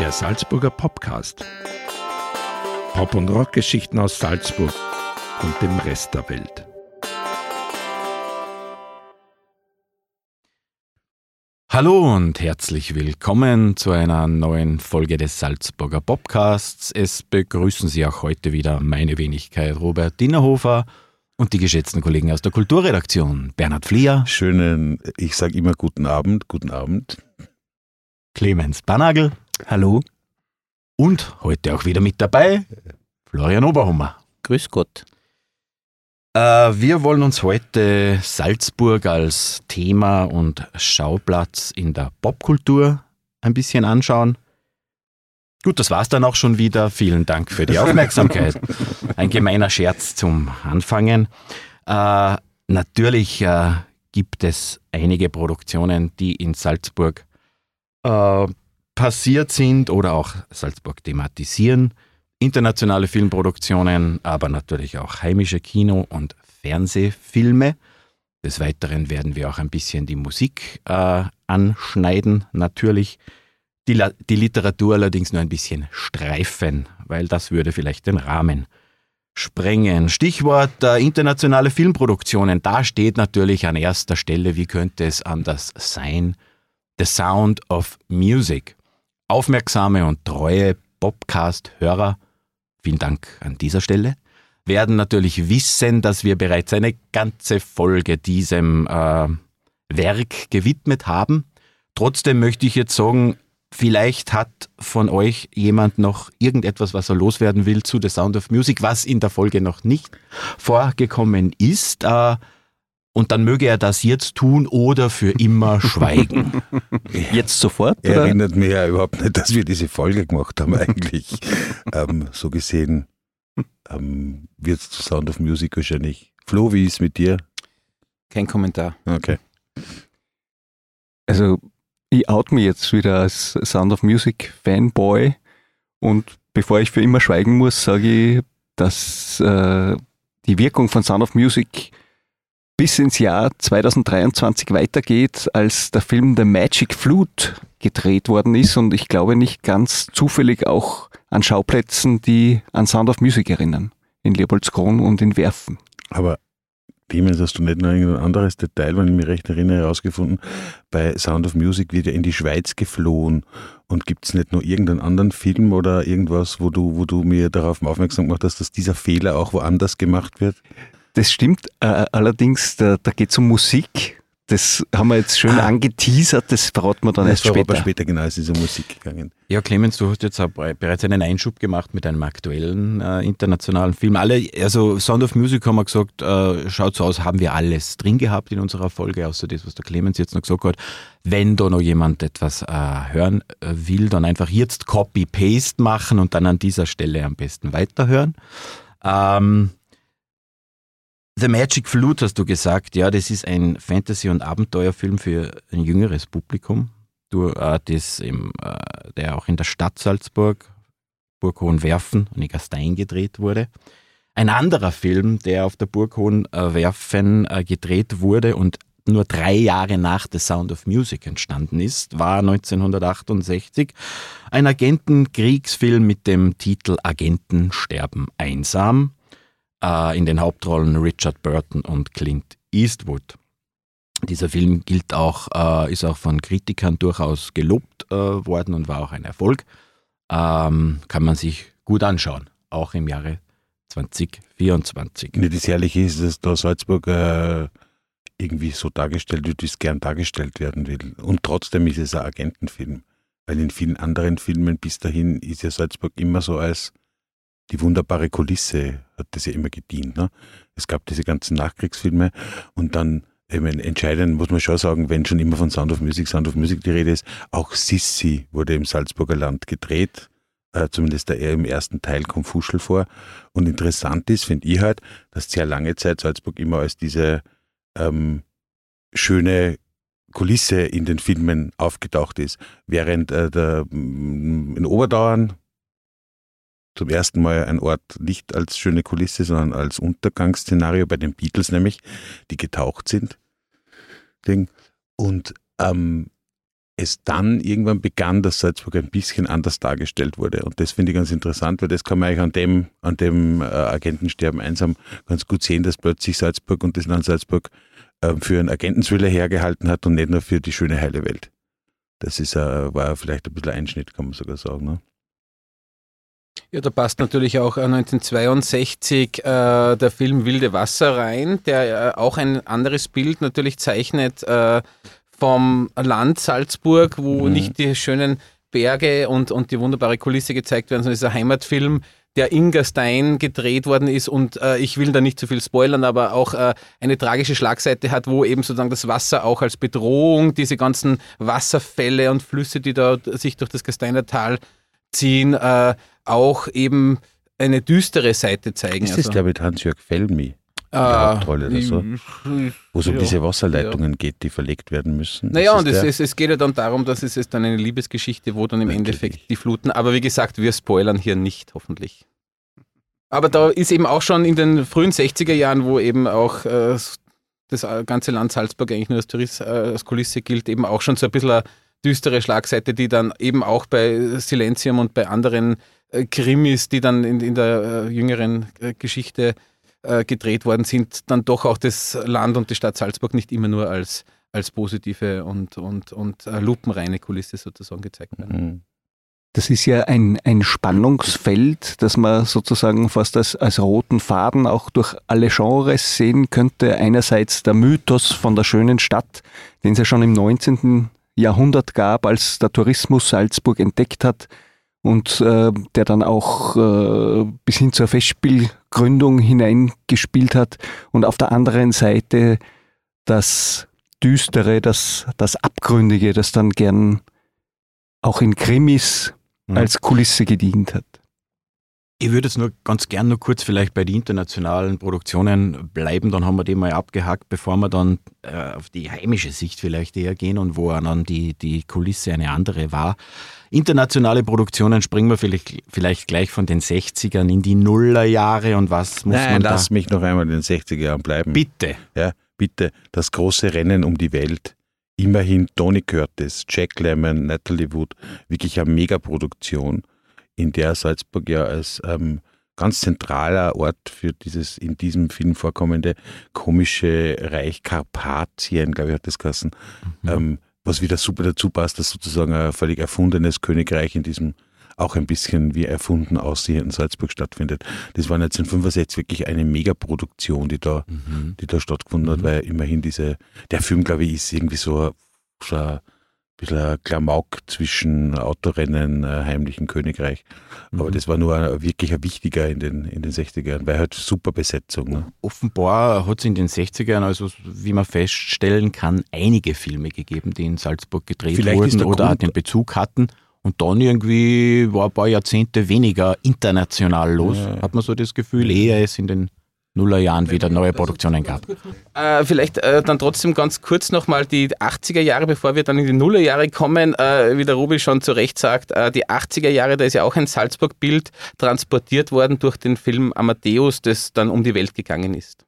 Der Salzburger Popcast. Pop- und Rockgeschichten aus Salzburg und dem Rest der Welt. Hallo und herzlich willkommen zu einer neuen Folge des Salzburger Podcasts. Es begrüßen Sie auch heute wieder meine Wenigkeit Robert Dinnerhofer und die geschätzten Kollegen aus der Kulturredaktion Bernhard Flieher. Schönen, ich sage immer guten Abend, guten Abend. Clemens Banagel. Hallo. Und heute auch wieder mit dabei Florian Oberhummer. Grüß Gott. Äh, wir wollen uns heute Salzburg als Thema und Schauplatz in der Popkultur ein bisschen anschauen. Gut, das war's dann auch schon wieder. Vielen Dank für die Aufmerksamkeit. Ein gemeiner Scherz zum Anfangen. Äh, natürlich äh, gibt es einige Produktionen, die in Salzburg äh, passiert sind oder auch Salzburg thematisieren. Internationale Filmproduktionen, aber natürlich auch heimische Kino- und Fernsehfilme. Des Weiteren werden wir auch ein bisschen die Musik äh, anschneiden, natürlich. Die, La die Literatur allerdings nur ein bisschen streifen, weil das würde vielleicht den Rahmen sprengen. Stichwort äh, internationale Filmproduktionen. Da steht natürlich an erster Stelle, wie könnte es anders sein, The Sound of Music. Aufmerksame und treue Podcast-Hörer, vielen Dank an dieser Stelle, werden natürlich wissen, dass wir bereits eine ganze Folge diesem äh, Werk gewidmet haben. Trotzdem möchte ich jetzt sagen, vielleicht hat von euch jemand noch irgendetwas, was er loswerden will zu The Sound of Music, was in der Folge noch nicht vorgekommen ist. Äh, und dann möge er das jetzt tun oder für immer schweigen. Jetzt sofort? Er Oder? erinnert mich ja überhaupt nicht, dass wir diese Folge gemacht haben eigentlich. ähm, so gesehen ähm, wird es zu Sound of Music wahrscheinlich. Flo, wie ist es mit dir? Kein Kommentar. Okay. Also, ich out mich jetzt wieder als Sound of Music Fanboy und bevor ich für immer schweigen muss, sage ich, dass äh, die Wirkung von Sound of Music bis ins Jahr 2023 weitergeht, als der Film The Magic Flute gedreht worden ist und ich glaube nicht ganz zufällig auch an Schauplätzen, die an Sound of Music erinnern. In Leopoldskron und in Werfen. Aber Clemens, hast du nicht noch irgendein anderes Detail, wenn ich mich recht erinnere, herausgefunden? Bei Sound of Music wird ja in die Schweiz geflohen. Und gibt es nicht noch irgendeinen anderen Film oder irgendwas, wo du, wo du mir darauf aufmerksam gemacht hast, dass dieser Fehler auch woanders gemacht wird? Das stimmt, äh, allerdings, da, da geht es um Musik. Das haben wir jetzt schön Ah. angeteasert, das verraten wir dann erst Das war aber später. später genau ist diese Musik gegangen. Ja, Clemens, du hast jetzt auch bereits einen Einschub gemacht mit einem aktuellen äh, internationalen Film. Alle, also Sound of Music haben wir gesagt, äh, schaut so aus, haben wir alles drin gehabt in unserer Folge, außer das, was der Clemens jetzt noch gesagt hat. Wenn da noch jemand etwas äh, hören äh, will, dann einfach jetzt Copy-Paste machen und dann an dieser Stelle am besten weiterhören. Ähm, The Magic Flute hast du gesagt, ja, das ist ein Fantasy- und Abenteuerfilm für ein jüngeres Publikum du, äh, das im, äh, der auch in der Stadt Salzburg, Burg Hohenwerfen und Egerstein gedreht wurde. Ein anderer Film, der auf der Burg Hohenwerfen äh, gedreht wurde und nur drei Jahre nach The Sound of Music entstanden ist, war 1968 ein Agentenkriegsfilm mit dem Titel Agenten sterben einsam. Äh, in den Hauptrollen Richard Burton und Clint Eastwood. Dieser Film gilt auch, äh, ist auch von Kritikern durchaus gelobt äh, worden und war auch ein Erfolg. Ähm, kann man sich gut anschauen, auch im Jahre 2024. Nee, das Herrliche ist, dass da Salzburg äh, irgendwie so dargestellt wird, wie es gern dargestellt werden will. Und trotzdem ist es ein Agentenfilm. Weil in vielen anderen Filmen bis dahin ist ja Salzburg immer so als die wunderbare Kulisse, hat das ja immer gedient. Ne? Es gab diese ganzen Nachkriegsfilme und dann ich entscheidend muss man schon sagen, wenn schon immer von Sound of Music, Sound of Music die Rede ist, auch Sissi wurde im Salzburger Land gedreht. Äh, zumindest der, im ersten Teil kommt Fuschel vor. Und interessant ist, finde ich halt, dass sehr lange Zeit Salzburg immer als diese ähm, schöne Kulisse in den Filmen aufgetaucht ist. Während äh, der, mm, in Oberdauern zum ersten Mal ein Ort nicht als schöne Kulisse, sondern als Untergangsszenario bei den Beatles nämlich, die getaucht sind. Und ähm, es dann irgendwann begann, dass Salzburg ein bisschen anders dargestellt wurde. Und das finde ich ganz interessant, weil das kann man eigentlich an dem, an dem äh, Agentensterben einsam ganz gut sehen, dass plötzlich Salzburg und das Land Salzburg äh, für einen Agententhriller hergehalten hat und nicht nur für die schöne heile Welt. Das ist, äh, war vielleicht ein bisschen Einschnitt, kann man sogar sagen. Ne? Ja, da passt natürlich auch äh, 1962 äh, der Film Wilde Wasser rein, der äh, auch ein anderes Bild natürlich zeichnet äh, vom Land Salzburg, wo Mhm. nicht die schönen Berge und, und die wunderbare Kulisse gezeigt werden, sondern es ist ein Heimatfilm, der in Gastein gedreht worden ist und äh, ich will da nicht zu viel spoilern, aber auch äh, eine tragische Schlagseite hat, wo eben sozusagen das Wasser auch als Bedrohung, diese ganzen Wasserfälle und Flüsse, die da sich durch das Gasteiner Tal ziehen, äh, auch eben eine düstere Seite zeigen. Ist das der mit Hans-Jörg Felmi, äh, Hauptrolle oder so? wo es um Ja. diese Wasserleitungen geht, die verlegt werden müssen? Naja, und es, es, es geht ja dann darum, dass es ist dann eine Liebesgeschichte, wo dann im Natürlich. Endeffekt die Fluten, aber wie gesagt, wir spoilern hier nicht, hoffentlich. Aber da ist eben auch schon in den frühen 60er Jahren, wo eben auch äh, das ganze Land Salzburg eigentlich nur als, Tourist, äh, als Kulisse gilt, eben auch schon so ein bisschen düstere Schlagseite, die dann eben auch bei Silenzium und bei anderen äh, Krimis, die dann in, in der äh, jüngeren äh, Geschichte äh, gedreht worden sind, dann doch auch das Land und die Stadt Salzburg nicht immer nur als, als positive und, und, und äh, lupenreine Kulisse sozusagen gezeigt werden. Mhm. Das ist ja ein, ein Spannungsfeld, das man sozusagen fast als, als roten Faden auch durch alle Genres sehen könnte. Einerseits der Mythos von der schönen Stadt, den es ja schon im 19. Jahrhundert gab, als der Tourismus Salzburg entdeckt hat und äh, der dann auch äh, bis hin zur Festspielgründung hineingespielt hat. Und auf der anderen Seite das Düstere, das, das Abgründige, das dann gern auch in Krimis Mhm. als Kulisse gedient hat. Ich würde jetzt nur ganz gern nur kurz vielleicht bei den internationalen Produktionen bleiben, dann haben wir die mal abgehakt, bevor wir dann äh, auf die heimische Sicht vielleicht eher gehen und wo dann die, die Kulisse eine andere war. Internationale Produktionen springen wir vielleicht, vielleicht gleich von den 60ern in die Nullerjahre und was muss Nein, man da... lass mich noch einmal in den 60er Jahren bleiben. Bitte. Ja, bitte, das große Rennen um die Welt. Immerhin Tony Curtis, Jack Lemmon, Natalie Wood, wirklich eine Megaproduktion, in der Salzburg ja als ähm, ganz zentraler Ort für dieses in diesem Film vorkommende komische Reich Karpatien, glaube ich, hat das geheißen, ähm, was wieder super dazu passt, dass sozusagen ein völlig erfundenes Königreich in diesem auch ein bisschen wie erfunden aussehenden Salzburg stattfindet. Das war 1965 wirklich eine Megaproduktion, die da Mhm. die da stattgefunden hat, weil immerhin diese, der Film, glaube ich, ist irgendwie so, so ein bisschen ein Klamauk zwischen Autorennen, äh, heimlichen Königreich. Aber Mhm. das war nur ein, wirklich ein wichtiger in den, in den 60ern, weil halt super Besetzung. Ne? Offenbar hat es in den 60ern, also wie man feststellen kann, einige Filme gegeben, die in Salzburg gedreht Vielleicht wurden der oder auch Grund- den Bezug hatten. Und dann irgendwie war ein paar Jahrzehnte weniger international los, Ja. hat man so das Gefühl, ehe es in den Nullerjahren wieder neue Produktionen gab. Äh, vielleicht äh, dann trotzdem ganz kurz nochmal die 80er Jahre, bevor wir dann in die Nullerjahre kommen, äh, wie der Rubi schon zu Recht sagt, äh, die 80er Jahre, da ist ja auch ein Salzburg-Bild transportiert worden durch den Film Amadeus, das dann um die Welt gegangen ist.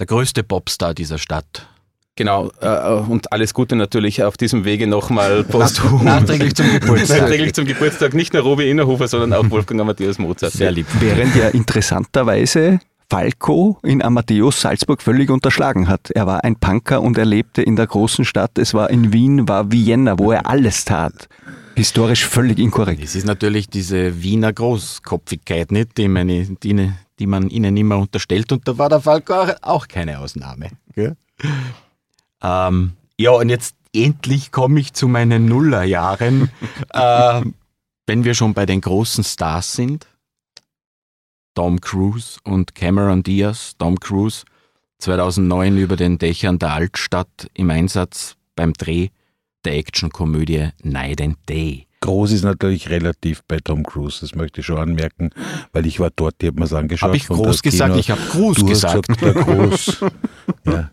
Der größte Popstar dieser Stadt. Genau, äh, und alles Gute natürlich auf diesem Wege nochmal posthum. Nachträglich zum Geburtstag. Nachträglich zum Geburtstag, nicht nur Robi Innerhofer, sondern auch Wolfgang Amadeus Mozart. Sehr lieb. Während ja interessanterweise Falco in Amadeus Salzburg völlig unterschlagen hat. Er war ein Punker und er lebte in der großen Stadt. Es war in Wien, war Vienna, wo er alles tat. Historisch völlig inkorrekt. Es ist natürlich diese Wiener Großkopfigkeit, nicht, die, man, die, die man ihnen immer unterstellt. Und da war der Falco auch, keine Ausnahme. Ähm, ja, und jetzt endlich komme ich zu meinen Nullerjahren. ähm, wenn wir schon bei den großen Stars sind. Tom Cruise und Cameron Diaz. Tom Cruise 2009 über den Dächern der Altstadt im Einsatz beim Dreh der Actionkomödie Night and Day. Groß ist natürlich relativ bei Tom Cruise, das möchte ich schon anmerken, weil ich war dort, die hat mir es angeschaut. Habe ich groß gesagt? Kino- Ich habe Gruß du gesagt. Hast gesagt, Groß. ja.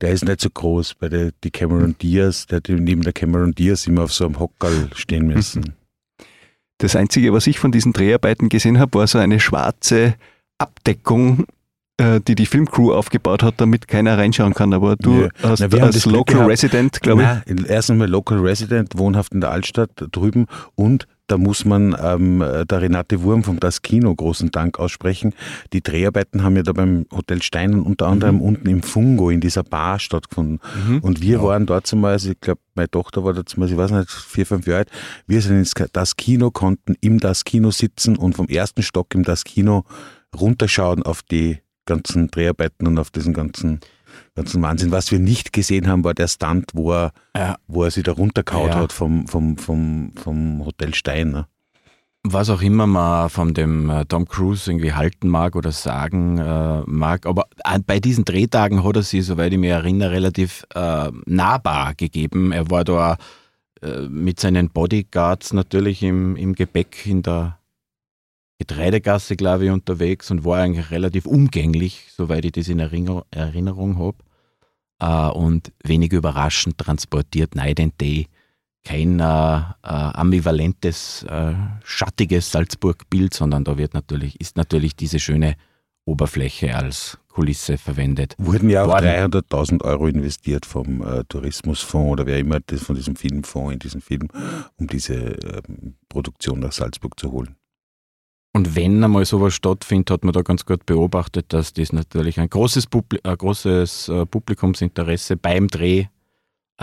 Der ist nicht so groß. Bei der die Cameron Diaz, der hat neben der Cameron Diaz immer auf so einem Hockerl stehen müssen. Das Einzige, was ich von diesen Dreharbeiten gesehen habe, war so eine schwarze Abdeckung äh, die die Filmcrew aufgebaut hat, damit keiner reinschauen kann. Aber du Ja. hast Na, als Local Resident, glaube ich, Nein, erst einmal Local Resident, wohnhaft in der Altstadt drüben und da muss man ähm, der Renate Wurm vom Das Kino großen Dank aussprechen. Die Dreharbeiten haben ja da beim Hotel Steinen unter anderem Mhm. unten im Fungo in dieser Bar stattgefunden. Und wir waren dort zumal, also ich glaube, meine Tochter war da zumal, ich weiß nicht, vier, fünf Jahre alt. Wir sind ins Das Kino, konnten im Das Kino sitzen und vom ersten Stock im Das Kino runterschauen auf die ganzen Dreharbeiten und auf diesen ganzen, ganzen Wahnsinn. Was wir nicht gesehen haben, war der Stunt, wo er, Ja. wo er sich da runtergehaut Ja. hat vom, vom, vom, vom Hotel Stein. Ne? was auch immer man von dem äh, Tom Cruise irgendwie halten mag oder sagen äh, mag. Aber äh, bei diesen Drehtagen hat er sie, soweit ich mich erinnere, relativ äh, nahbar gegeben. Er war da äh, mit seinen Bodyguards natürlich im, im Gepäck in der Getreidegasse, glaube ich, unterwegs und war eigentlich relativ umgänglich, soweit ich das in Erinner Erinnerung habe. Äh, und wenig überraschend transportiert Night and Day kein äh, äh, ambivalentes, schattiges Salzburg-Bild, sondern da wird natürlich, ist natürlich diese schöne Oberfläche als Kulisse verwendet. Wurden ja auch Worden. 300.000 Euro investiert vom äh, Tourismusfonds oder wer immer das von diesem Filmfonds in diesen Film, um diese ähm, Produktion nach Salzburg zu holen. Und wenn einmal sowas stattfindet, hat man da ganz gut beobachtet, dass das natürlich ein großes, Publi ein großes äh, Publikumsinteresse beim Dreh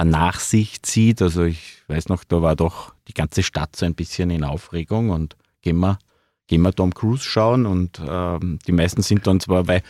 nach sich zieht. Also ich weiß noch, da war doch die ganze Stadt so ein bisschen in Aufregung und gehen wir, gehen wir Tom Cruise schauen. Und ähm, die meisten sind dann zwar, weil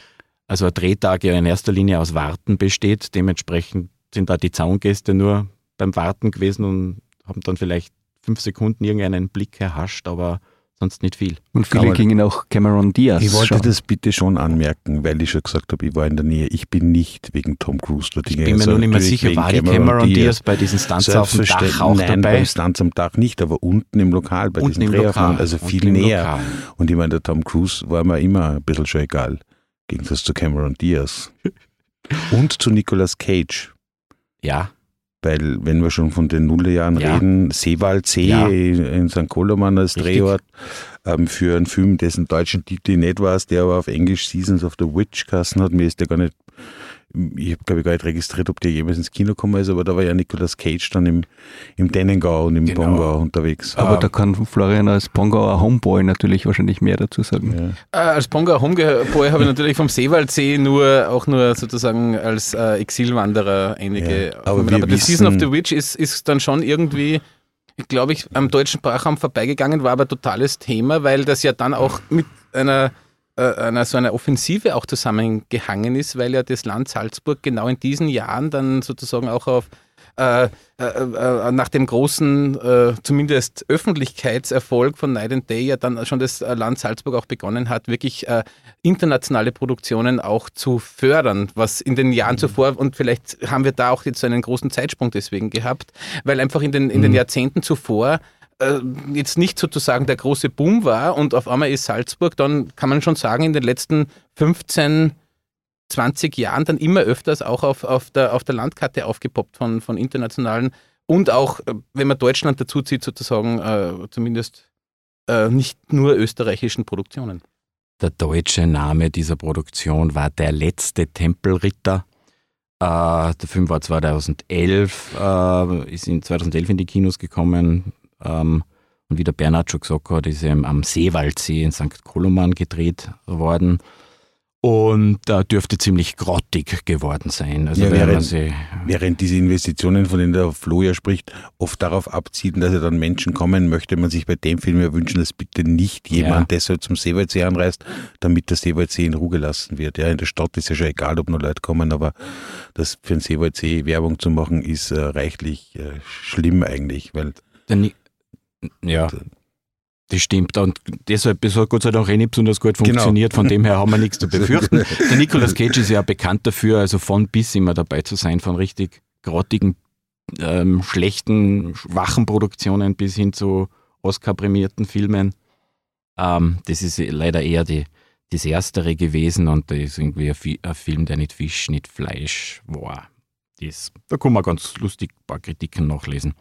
also ein Drehtag ja in erster Linie aus Warten besteht, dementsprechend sind da die Zaungäste nur beim Warten gewesen und haben dann vielleicht fünf Sekunden irgendeinen Blick erhascht, aber sonst nicht viel. Und viele Aber- gingen auch Cameron Diaz Ich wollte schauen. das bitte schon anmerken, weil ich schon gesagt habe, ich war in der Nähe. Ich bin nicht wegen Tom Cruise dort Ich bin mir nur nicht mehr sicher, war die Cameron Diaz bei diesen Stunts auf dem Dach auch Nein, dabei? beim Stunts am Dach nicht, aber unten im Lokal, bei Unten diesen Drehaufnahmen, also viel näher. Lokal. Und ich meine, der Tom Cruise war mir immer ein bisschen schon egal, Gegensatz zu Cameron Diaz. Und zu Nicolas Cage. Ja, Weil, wenn wir schon von den Nullerjahren Ja. reden, Seewaldsee Ja. in St. Koloman als Richtig. Drehort ähm, für einen Film, dessen deutschen Titel ich nicht weiß, der aber auf Englisch Seasons of the Witch kassen hat. Mir ist der gar nicht, ich habe glaube ich gar nicht registriert, ob der jemals ins Kino gekommen ist, aber da war ja Nicolas Cage dann im, im Dennengau und im Genau. Bongau unterwegs. Aber Ähm, da kann Florian als Pongauer Homeboy natürlich wahrscheinlich mehr dazu sagen. ja. Äh, als Bonga Homeboy habe ich natürlich vom Seewaldsee nur auch nur sozusagen als äh, Exilwanderer einige. Ja, aber aber The Season of the Witch ist, ist dann schon irgendwie, glaube ich, am deutschen Sprachraum vorbeigegangen, war aber totales Thema, weil das ja dann auch mit einer äh, einer, so einer Offensive auch zusammengehangen ist, weil ja das Land Salzburg genau in diesen Jahren dann sozusagen auch auf äh, äh, äh, nach dem großen, äh, zumindest Öffentlichkeitserfolg von Night and Day ja dann schon das Land Salzburg auch begonnen hat, wirklich äh, internationale Produktionen auch zu fördern, was in den Jahren zuvor, und vielleicht haben wir da auch jetzt so einen großen Zeitsprung deswegen gehabt, weil einfach in den, in den Jahrzehnten zuvor äh, jetzt nicht sozusagen der große Boom war und auf einmal ist Salzburg dann, kann man schon sagen, in den letzten 15, 20 Jahren dann immer öfters auch auf, auf, der, auf der Landkarte aufgepoppt von, von internationalen und auch, äh, wenn man Deutschland dazu zieht, sozusagen äh, zumindest äh, nicht nur österreichischen Produktionen. der deutsche Name dieser Produktion war Der letzte Tempelritter. Äh, der Film war 2011, äh, ist in 2011 in die Kinos gekommen. Ähm, und wie der Bernhard schon gesagt hat, ist er am Seewaldsee in St. Koloman gedreht worden. Und da dürfte ziemlich grottig geworden sein. Also Ja, während- sie, Während diese Investitionen, von denen der Flo ja spricht, oft darauf abzielen, dass ja dann Menschen kommen, möchte man sich bei dem Film ja wünschen, dass bitte nicht jemand Ja. deshalb zum Seewaldsee anreist, damit der Seewaldsee in Ruhe gelassen wird. Ja, in der Stadt ist ja schon egal, ob nur Leute kommen, aber das für den Seewaldsee Werbung zu machen, ist äh, reichlich äh, schlimm eigentlich, weil Der ja, das stimmt. Und deshalb das hat Gott sei Dank eh nicht besonders gut Genau. funktioniert. Von dem her haben wir nichts zu befürchten. Der Nicolas Cage ist ja bekannt dafür, also von bis immer dabei zu sein, von richtig grottigen, ähm, schlechten, schwachen Produktionen bis hin zu Oscar-prämierten Filmen. Ähm, das ist leider eher die, das Erstere gewesen und das ist irgendwie ein, Fi- ein Film, der nicht Fisch, nicht Fleisch war. Das, da kann man ganz lustig ein paar Kritiken nachlesen.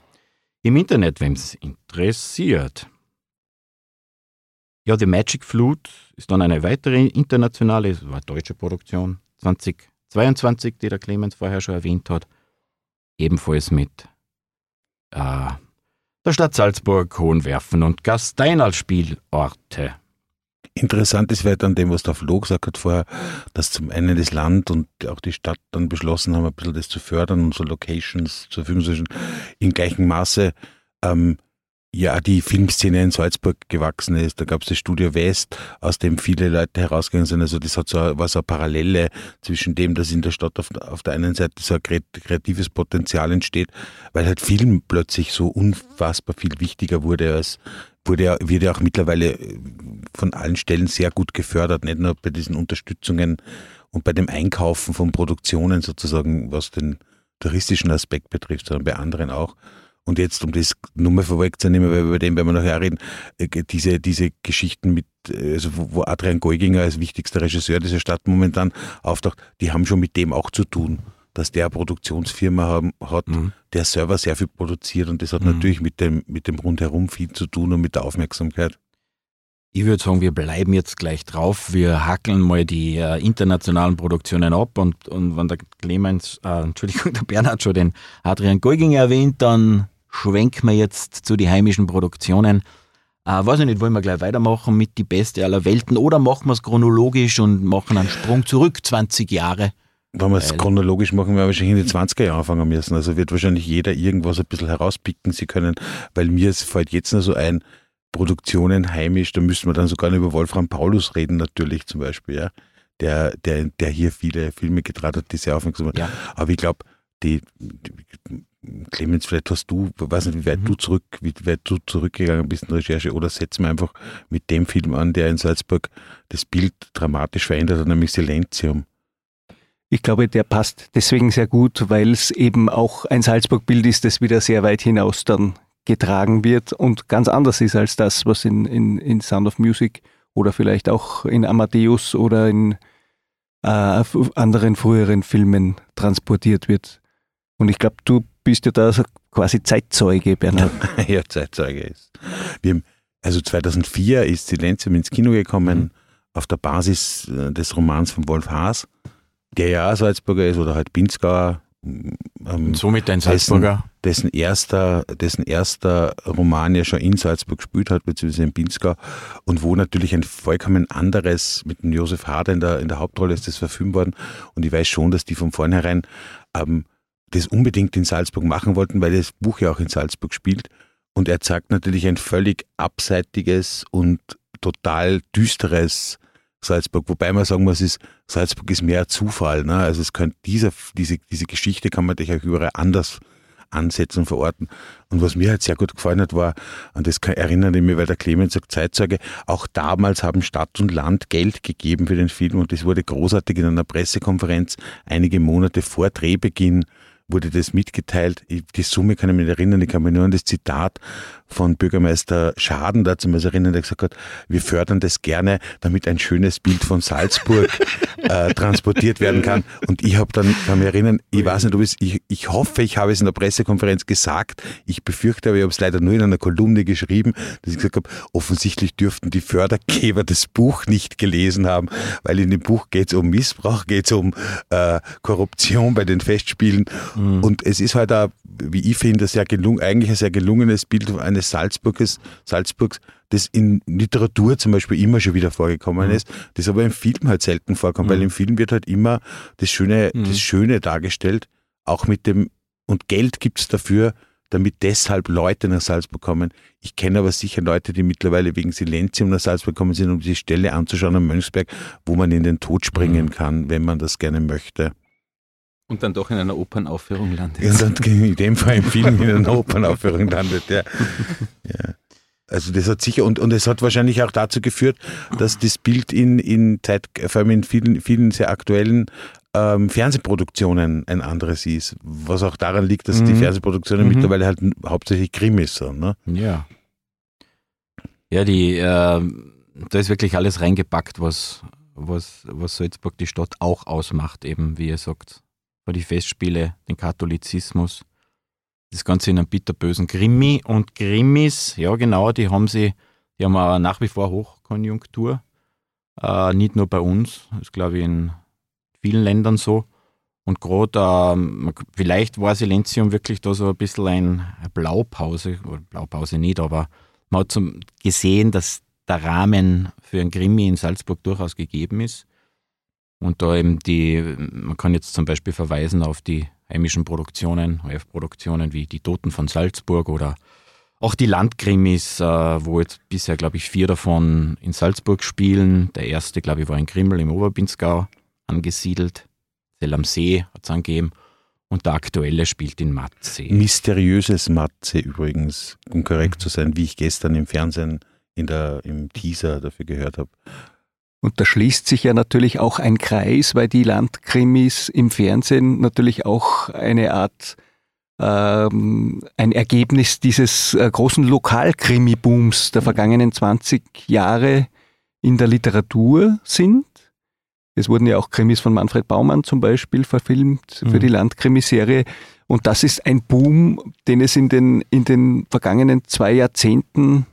Im Internet, wenn es interessiert. Ja, The Magic Flute ist dann eine weitere internationale, es war deutsche Produktion, 2022, die der Clemens vorher schon erwähnt hat. Ebenfalls mit äh, der Stadt Salzburg, Hohenwerfen und Gastein als Spielorte. Interessant ist vielleicht an dem, was der Flo gesagt hat vorher, dass zum einen das Land und auch die Stadt dann beschlossen haben, ein bisschen das zu fördern und so Locations zur Verfügung zu stellen, in gleichem Maße ähm, ja die Filmszene in Salzburg gewachsen ist. Da gab es das Studio West, aus dem viele Leute herausgegangen sind. Also das hat so, war so eine Parallele zwischen dem, dass in der Stadt auf, auf der einen Seite so ein kreatives Potenzial entsteht, weil halt Film plötzlich so unfassbar viel wichtiger wurde als wurde ja, wird ja auch mittlerweile von allen Stellen sehr gut gefördert, nicht nur bei diesen Unterstützungen und bei dem Einkaufen von Produktionen sozusagen, was den touristischen Aspekt betrifft, sondern bei anderen auch. Und jetzt, um das nur mal vorwegzunehmen, weil über den werden wir nachher reden, äh, diese, diese Geschichten mit, äh, also wo Adrian Geuginger als wichtigster Regisseur dieser Stadt momentan auftaucht, die haben schon mit dem auch zu tun, dass der eine Produktionsfirma haben, hat, mhm. der selber sehr viel produziert und das hat mhm. natürlich mit dem, mit dem Rundherum viel zu tun und mit der Aufmerksamkeit. Ich würde sagen, wir bleiben jetzt gleich drauf. Wir hackeln mal die äh, internationalen Produktionen ab und, und wenn der Clemens, äh, Entschuldigung, der Bernhard schon den Adrian Geuginger erwähnt, dann schwenken wir jetzt zu den heimischen Produktionen. Äh, weiß ich nicht, wollen wir gleich weitermachen mit Die Beste aller Welten oder machen wir es chronologisch und machen einen Sprung zurück 20 Jahre? Wenn wir es chronologisch machen, werden wir wahrscheinlich in die 20er Jahre anfangen müssen. Also wird wahrscheinlich jeder irgendwas ein bisschen herauspicken. Sie können, weil mir es fällt jetzt nur so ein, Produktionen heimisch, da müssen wir dann sogar über Wolfram Paulus reden, natürlich zum Beispiel, ja. Der, der, der hier viele Filme gedreht hat, die sehr aufmerksam waren. Ja. Aber ich glaube, die, die Clemens, vielleicht hast du, weiß nicht, wie weit mhm. du zurück, wie weit du zurückgegangen bist in der Recherche, oder setzen wir einfach mit dem Film an, der in Salzburg das Bild dramatisch verändert hat, nämlich Silenzium. Ich glaube, der passt deswegen sehr gut, weil es eben auch ein Salzburg-Bild ist, das wieder sehr weit hinaus dann getragen wird und ganz anders ist als das, was in, in, in Sound of Music oder vielleicht auch in Amadeus oder in äh, anderen früheren Filmen transportiert wird. Und ich glaube, du bist ja da so quasi Zeitzeuge, Bernhard. ja, Zeitzeuge ist. Wir also 2004 ist Silenzium ins Kino gekommen, mhm. auf der Basis äh, des Romans von Wolf Haas, der ja auch Salzburger ist oder halt Pinzgauer. Ähm, somit ein Salzburger. Dessen, dessen, erster, dessen erster Roman ja schon in Salzburg gespielt hat, beziehungsweise in Pinzgau, und wo natürlich ein vollkommen anderes mit dem Josef Harder in der, in der Hauptrolle ist das verfilmt worden. Und ich weiß schon, dass die von vornherein ähm, das unbedingt in Salzburg machen wollten, weil das Buch ja auch in Salzburg spielt. Und er zeigt natürlich ein völlig abseitiges und total düsteres Salzburg. Wobei man sagen muss, ist, Salzburg ist mehr Zufall. Ne? Also es könnte diese, diese, diese Geschichte kann man natürlich auch überall anders ansetzen und verorten. Und was mir halt sehr gut gefallen hat, war, an das erinnere ich mich, weil der Clemens sagt Zeitzeuge, auch damals haben Stadt und Land Geld gegeben für den Film und das wurde großartig in einer Pressekonferenz einige Monate vor Drehbeginn wurde das mitgeteilt. Die Summe kann ich mich erinnern, ich kann mich nur an das Zitat von Bürgermeister Schaden dazu mal erinnern, der gesagt hat, wir fördern das gerne, damit ein schönes Bild von Salzburg äh, transportiert werden kann. Und ich habe dann, kann mich erinnern, ich weiß nicht, ob es, ich, ich hoffe, ich habe es in der Pressekonferenz gesagt. Ich befürchte, aber ich habe es leider nur in einer Kolumne geschrieben, dass ich gesagt habe, offensichtlich dürften die Fördergeber das Buch nicht gelesen haben, weil in dem Buch geht es um Missbrauch, geht es um äh, Korruption bei den Festspielen. Mhm. Und es ist halt auch, wie ich finde, sehr gelungen, eigentlich ein sehr gelungenes Bild eines Salzburges, Salzburgs, das in Literatur zum Beispiel immer schon wieder vorgekommen mhm. ist, das aber im Film halt selten vorkommt, mhm. weil im Film wird halt immer das Schöne, mhm. das Schöne dargestellt, auch mit dem, und Geld gibt es dafür, damit deshalb Leute nach Salzburg kommen. Ich kenne aber sicher Leute, die mittlerweile wegen Silenzium nach Salzburg kommen sind, um die Stelle anzuschauen am Mönchsberg, wo man in den Tod springen mhm. kann, wenn man das gerne möchte. Und dann doch in einer Opernaufführung landet. Und dann in dem Fall im Film in einer Opernaufführung landet, ja. ja. Also das hat sicher, und, und es hat wahrscheinlich auch dazu geführt, dass das Bild in, in Zeit, vor allem in vielen, vielen sehr aktuellen ähm, Fernsehproduktionen ein anderes ist. Was auch daran liegt, dass mhm. die Fernsehproduktionen mhm. mittlerweile halt hauptsächlich Krimis sind. Ne? Ja. Ja, die, äh, da ist wirklich alles reingepackt, was, was, was Salzburg die Stadt auch ausmacht, eben, wie ihr sagt war die Festspiele, den Katholizismus. Das Ganze in einem bitterbösen Krimi. Und Krimis, ja genau, die haben sie Die haben auch nach wie vor Hochkonjunktur. Äh, nicht nur bei uns, das ist glaube ich in vielen Ländern so. Und gerade, ähm, vielleicht war Silenzium wirklich da so ein bisschen ein, eine Blaupause, oder Blaupause nicht, aber man hat zum, gesehen, dass der Rahmen für ein Krimi in Salzburg durchaus gegeben ist. Und da eben die, man kann jetzt zum Beispiel verweisen auf die heimischen Produktionen, OF-Produktionen wie Die Toten von Salzburg oder auch die Landkrimis, äh, wo jetzt bisher, glaube ich, vier davon in Salzburg spielen. Der erste, glaube ich, war in Grimmel im Oberbinsgau angesiedelt. Zell am See hat es angegeben. Und der aktuelle spielt in Matzee. Mysteriöses Matze übrigens, um korrekt zu sein, wie ich gestern im Fernsehen in der, im Teaser dafür gehört habe. Und da schließt sich ja natürlich auch ein Kreis, weil die Landkrimis im Fernsehen natürlich auch eine Art ähm, ein Ergebnis dieses äh, großen Lokalkrimi-Booms der vergangenen 20 Jahre in der Literatur sind. Es wurden ja auch Krimis von Manfred Baumann zum Beispiel verfilmt für mhm. die Landkrimiserie. Und das ist ein Boom, den es in den, in den vergangenen zwei Jahrzehnten,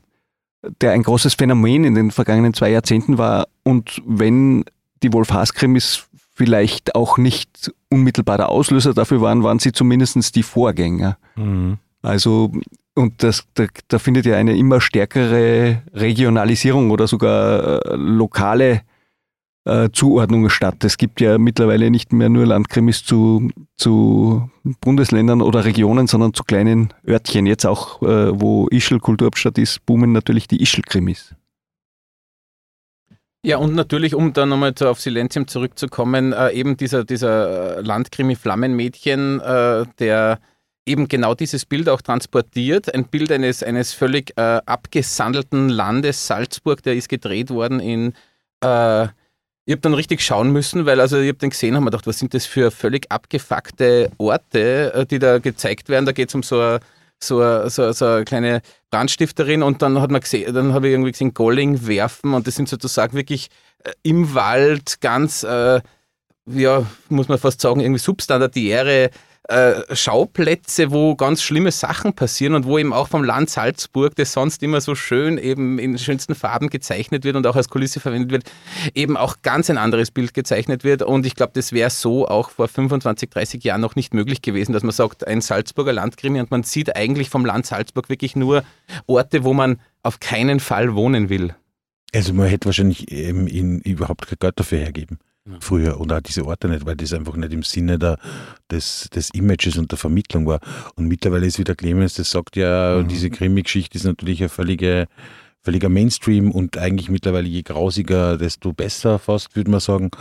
der ein großes Phänomen in den vergangenen zwei Jahrzehnten war. Und wenn die Wolf-Haas-Krimis vielleicht auch nicht unmittelbar der Auslöser dafür waren, waren sie zumindest die Vorgänger. Mhm. Also, und das, da, da, findet ja eine immer stärkere Regionalisierung oder sogar äh, lokale äh, Zuordnungen statt. Es gibt ja mittlerweile nicht mehr nur Landkrimis zu, zu Bundesländern oder Regionen, sondern zu kleinen Örtchen. Jetzt auch, äh, wo Ischl Kulturhauptstadt ist, boomen natürlich die Ischl-Krimis. Ja, und natürlich, um dann nochmal auf Silenzium zurückzukommen, äh, eben dieser, dieser äh, Landkrimi Flammenmädchen, äh, der eben genau dieses Bild auch transportiert. Ein Bild eines, eines völlig äh, abgesandelten Landes Salzburg, der ist gedreht worden in äh, ich habe dann richtig schauen müssen, weil also ich habe den gesehen und mir gedacht, was sind das für völlig abgefuckte Orte, äh, die da gezeigt werden. Da geht es um so eine, so, so, so eine kleine Brandstifterin und dann hat man gesehen, dann habe ich irgendwie gesehen, Golling werfen und das sind sozusagen wirklich äh, im Wald ganz, äh, ja, muss man fast sagen, irgendwie substandardiäre äh, Schauplätze, wo ganz schlimme Sachen passieren und wo eben auch vom Land Salzburg, das sonst immer so schön eben in schönsten Farben gezeichnet wird und auch als Kulisse verwendet wird, eben auch ganz ein anderes Bild gezeichnet wird. Und ich glaube, das wäre so auch vor 25, 30 Jahren noch nicht möglich gewesen, dass man sagt, ein Salzburger Landkrimi und man sieht eigentlich vom Land Salzburg wirklich nur Orte, wo man auf keinen Fall wohnen will. Also man hätte wahrscheinlich ähm, in, überhaupt kein Geld dafür hergeben früher oder auch diese Orte nicht, weil das einfach nicht im Sinne der, des, des Images und der Vermittlung war. Und mittlerweile ist wieder Clemens, das sagt ja, mhm. diese Krimi-Geschichte ist natürlich ein völlige, völliger Mainstream und eigentlich mittlerweile je grausiger, desto besser fast, würde man sagen.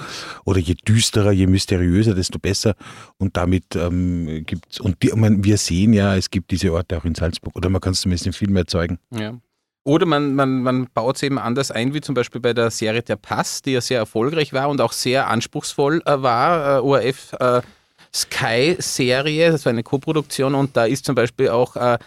Oder je düsterer, je mysteriöser, desto besser. Und damit ähm, gibt es, und die, man, wir sehen ja, es gibt diese Orte auch in Salzburg. Oder man kann es zumindest im Film erzeugen. Ja. Oder man, man, man baut es eben anders ein, wie zum Beispiel bei der Serie Der Pass, die ja sehr erfolgreich war und auch sehr anspruchsvoll äh, war. Äh, ORF äh, Sky-Serie, das war eine Koproduktion und da ist zum Beispiel auch äh,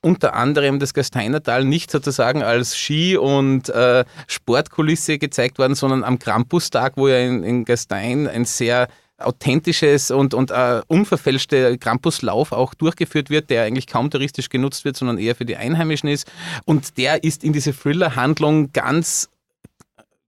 unter anderem das Gasteinertal nicht sozusagen als Ski- und äh, Sportkulisse gezeigt worden, sondern am Krampustag, wo ja in, in Gastein ein sehr authentisches und, und äh, unverfälschte Krampuslauf auch durchgeführt wird, der eigentlich kaum touristisch genutzt wird, sondern eher für die Einheimischen ist. Und der ist in diese Thriller-Handlung ganz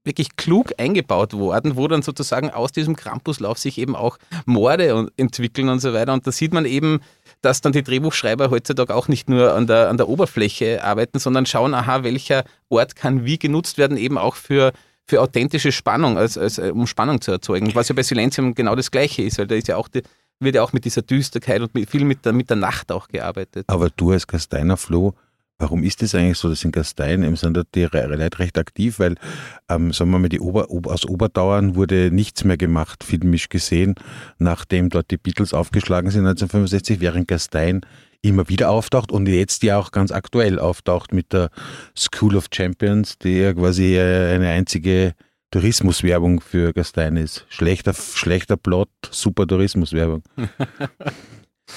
wirklich klug eingebaut worden, wo dann sozusagen aus diesem Krampuslauf sich eben auch Morde entwickeln und so weiter. Und da sieht man eben, dass dann die Drehbuchschreiber heutzutage auch nicht nur an der, an der Oberfläche arbeiten, sondern schauen, aha, welcher Ort kann wie genutzt werden, eben auch für für authentische Spannung, als, als, äh, um Spannung zu erzeugen. Was ja bei Silenzium genau das Gleiche ist, weil da ist ja auch die, wird ja auch mit dieser Düsterkeit und mit, viel mit der, mit der Nacht auch gearbeitet. Aber du als Gasteiner Flo, warum ist das eigentlich so, dass in Gastein sind die Leute recht aktiv, weil, ähm, sagen wir mal, die Ober, aus Oberdauern wurde nichts mehr gemacht, filmisch gesehen, nachdem dort die Beatles aufgeschlagen sind 1965, während Gastein immer wieder auftaucht und jetzt ja auch ganz aktuell auftaucht mit der School of Champions, die ja quasi äh, eine einzige Tourismuswerbung für Gastein ist. Schlechter, schlechter Plot, super Tourismuswerbung.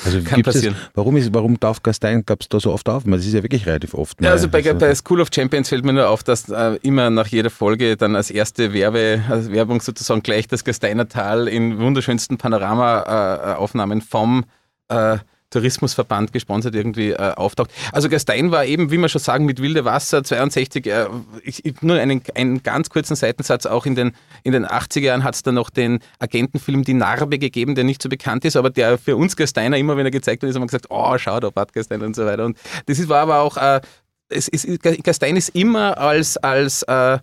Also Kann passieren. Es, warum, ist, warum darf Gastein, glaubst du, da so oft auf? Das ist ja wirklich relativ oft. Ja, also bei, bei, School of Champions fällt mir nur auf, dass äh, immer nach jeder Folge dann als erste Werbe, als Werbung sozusagen gleich das Gasteiner Tal in wunderschönsten Panoramaaufnahmen äh, vom äh, Tourismusverband gesponsert irgendwie äh, auftaucht. Also Gastein war eben, wie man schon sagen, mit Wilde Wasser 62, äh, ich, nur einen, einen ganz kurzen Seitensatz, auch in den, in den 80er Jahren hat es dann noch den Agentenfilm Die Narbe gegeben, der nicht so bekannt ist, aber der für uns Gasteiner immer, wenn er gezeigt wird, ist, haben wir gesagt, oh, schau da, Bad Gastein und so weiter. Und das war aber auch, äh, es ist, Gastein ist immer als, als äh,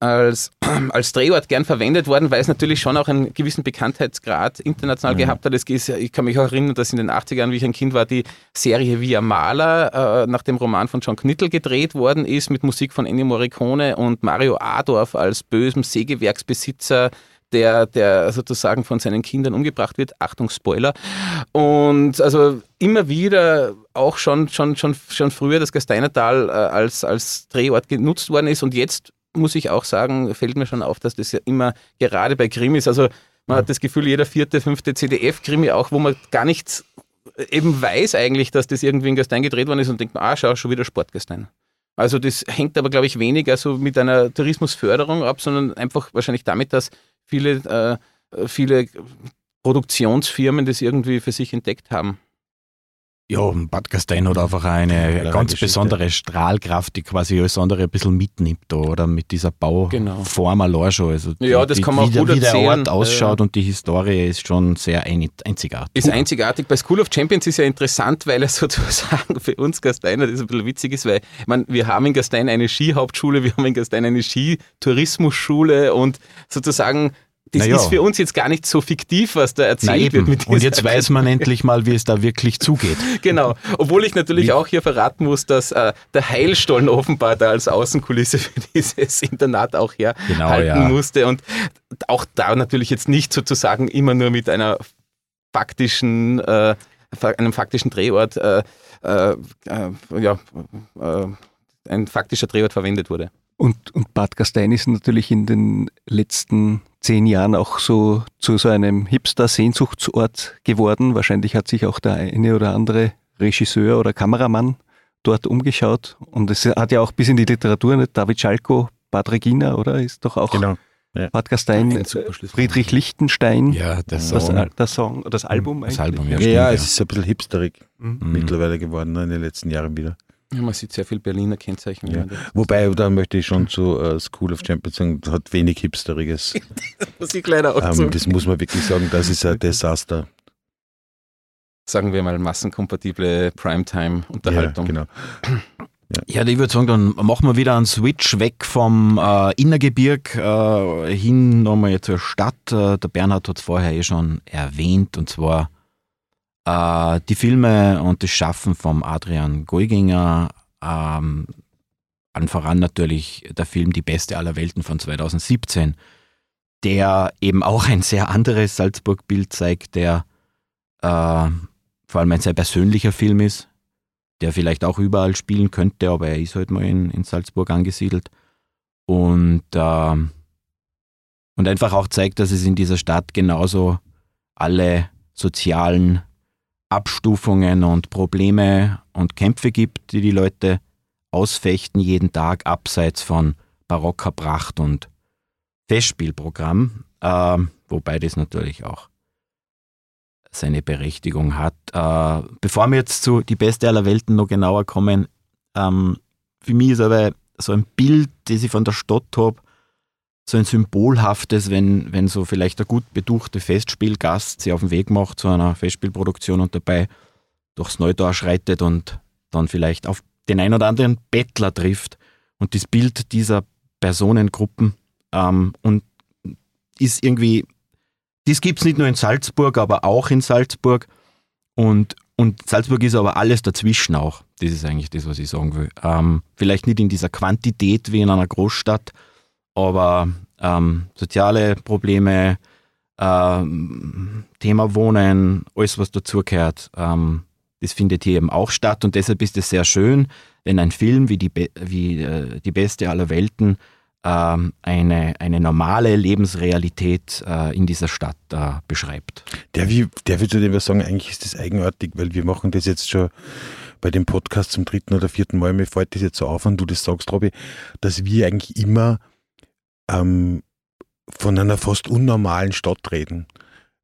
als, als Drehort gern verwendet worden, weil es natürlich schon auch einen gewissen Bekanntheitsgrad international mhm. gehabt hat. Es ist, ich kann mich auch erinnern, dass in den 80er Jahren, wie ich ein Kind war, die Serie Via Maler äh, nach dem Roman von John Knittel gedreht worden ist, mit Musik von Ennio Morricone und Mario Adorf als bösem Sägewerksbesitzer, der, der sozusagen von seinen Kindern umgebracht wird. Achtung, Spoiler. Und also immer wieder auch schon, schon, schon, schon früher das Gasteinertal äh, als, als Drehort genutzt worden ist und jetzt muss ich auch sagen, fällt mir schon auf, dass das ja immer gerade bei Krimis, also man hat das Gefühl, jeder vierte, fünfte CDF-Krimi auch, wo man gar nicht eben weiß eigentlich, dass das irgendwie in Gastein gedreht worden ist und denkt, ah, schau, schon wieder Sportgastein. Also das hängt aber, glaube ich, weniger so mit einer Tourismusförderung ab, sondern einfach wahrscheinlich damit, dass viele, äh, viele Produktionsfirmen das irgendwie für sich entdeckt haben. Ja, Bad Gastein hat einfach eine ja, ganz besondere Strahlkraft, die quasi alles andere ein bisschen mitnimmt da, oder mit dieser Bauform genau. allein schon. Also die, ja, das kann man wie, auch gut Wie der Ort ausschaut äh, und die Historie ist schon sehr einzigartig. Ist einzigartig. Bei School of Champions ist ja interessant, weil er sozusagen für uns Gasteiner das ein bisschen witzig ist, weil ich meine, wir haben in Gastein eine Skihauptschule, wir haben in Gastein eine Skitourismusschule und sozusagen das naja. ist für uns jetzt gar nicht so fiktiv, was da erzählt wird. Mit Und jetzt weiß man endlich mal, wie es da wirklich zugeht. Genau. Obwohl ich natürlich wie? auch hier verraten muss, dass äh, der Heilstollen offenbar da als Außenkulisse für dieses Internat auch herhalten genau, ja. musste. Und auch da natürlich jetzt nicht sozusagen immer nur mit einer faktischen, äh, einem faktischen Drehort, äh, äh, äh ja, äh, ein faktischer Drehort verwendet wurde. Und, und Bad Gastein ist natürlich in den letzten zehn Jahren auch so zu so einem Hipster-Sehnsuchtsort geworden. Wahrscheinlich hat sich auch der eine oder andere Regisseur oder Kameramann dort umgeschaut. Und es hat ja auch bis in die Literatur, nicht? David Schalko, Bad Regina, oder? Ist doch auch genau. Ja. Bad Gastein, Friedrich Lichtenstein. Ja, der Song. Das, das, Song, das Album Das Album, ja, ja, ja, es ist ein bisschen hipsterig mhm. mittlerweile geworden ne, in den letzten Jahren wieder. Ja, man sieht sehr viel Berliner Kennzeichen. Ja. Wobei, da möchte ich schon zu uh, School of Champions sagen, das hat wenig Hipsteriges. das muss ich leider auch ähm, Das muss man wirklich sagen, das ist ein Desaster. Sagen wir mal massenkompatible Primetime-Unterhaltung. Ja, genau. Ja. ja, ich würde sagen, dann machen wir wieder einen Switch weg vom äh, Innergebirg äh, hin nochmal zur Stadt. Äh, der Bernhard hat es vorher eh schon erwähnt, und zwar äh, die Filme und das Schaffen vom Adrian Goiginger, ähm, an voran natürlich der Film Die beste aller Welten von 2017, der eben auch ein sehr anderes Salzburg-Bild zeigt, der äh, vor allem ein sehr persönlicher Film ist, der vielleicht auch überall spielen könnte, aber er ist halt mal in, in Salzburg angesiedelt. Und, äh, und einfach auch zeigt, dass es in dieser Stadt genauso alle sozialen Abstufungen und Probleme und Kämpfe gibt, die die Leute ausfechten jeden Tag abseits von barocker Pracht und Festspielprogramm, äh, wobei das natürlich auch seine Berechtigung hat. Äh, bevor wir jetzt zu Die Beste aller Welten noch genauer kommen, ähm, für mich ist aber so ein Bild, das ich von der Stadt habe, so ein symbolhaftes, wenn, wenn so vielleicht der gut beduchte Festspielgast sich auf den Weg macht zu einer Festspielproduktion und dabei durchs Neutor schreitet und dann vielleicht auf den ein oder anderen Bettler trifft und das Bild dieser Personengruppen ähm, und ist irgendwie, das gibt es nicht nur in Salzburg, aber auch in Salzburg und, und Salzburg ist aber alles dazwischen auch. Das ist eigentlich das, was ich sagen will. Ähm, vielleicht nicht in dieser Quantität wie in einer Großstadt, aber ähm, soziale Probleme, ähm, Thema Wohnen, alles was dazugehört, ähm, das findet hier eben auch statt und deshalb ist es sehr schön, wenn ein Film wie die, Be wie, äh, die beste aller Welten ähm, eine, eine normale Lebensrealität äh, in dieser Stadt äh, beschreibt. Der, wie, der würde dir sagen, eigentlich ist das eigenartig, weil wir machen das jetzt schon bei dem Podcast zum dritten oder vierten Mal, mir fällt das jetzt so auf, und du das sagst, Robby, dass wir eigentlich immer ähm, von einer fast unnormalen Stadt reden.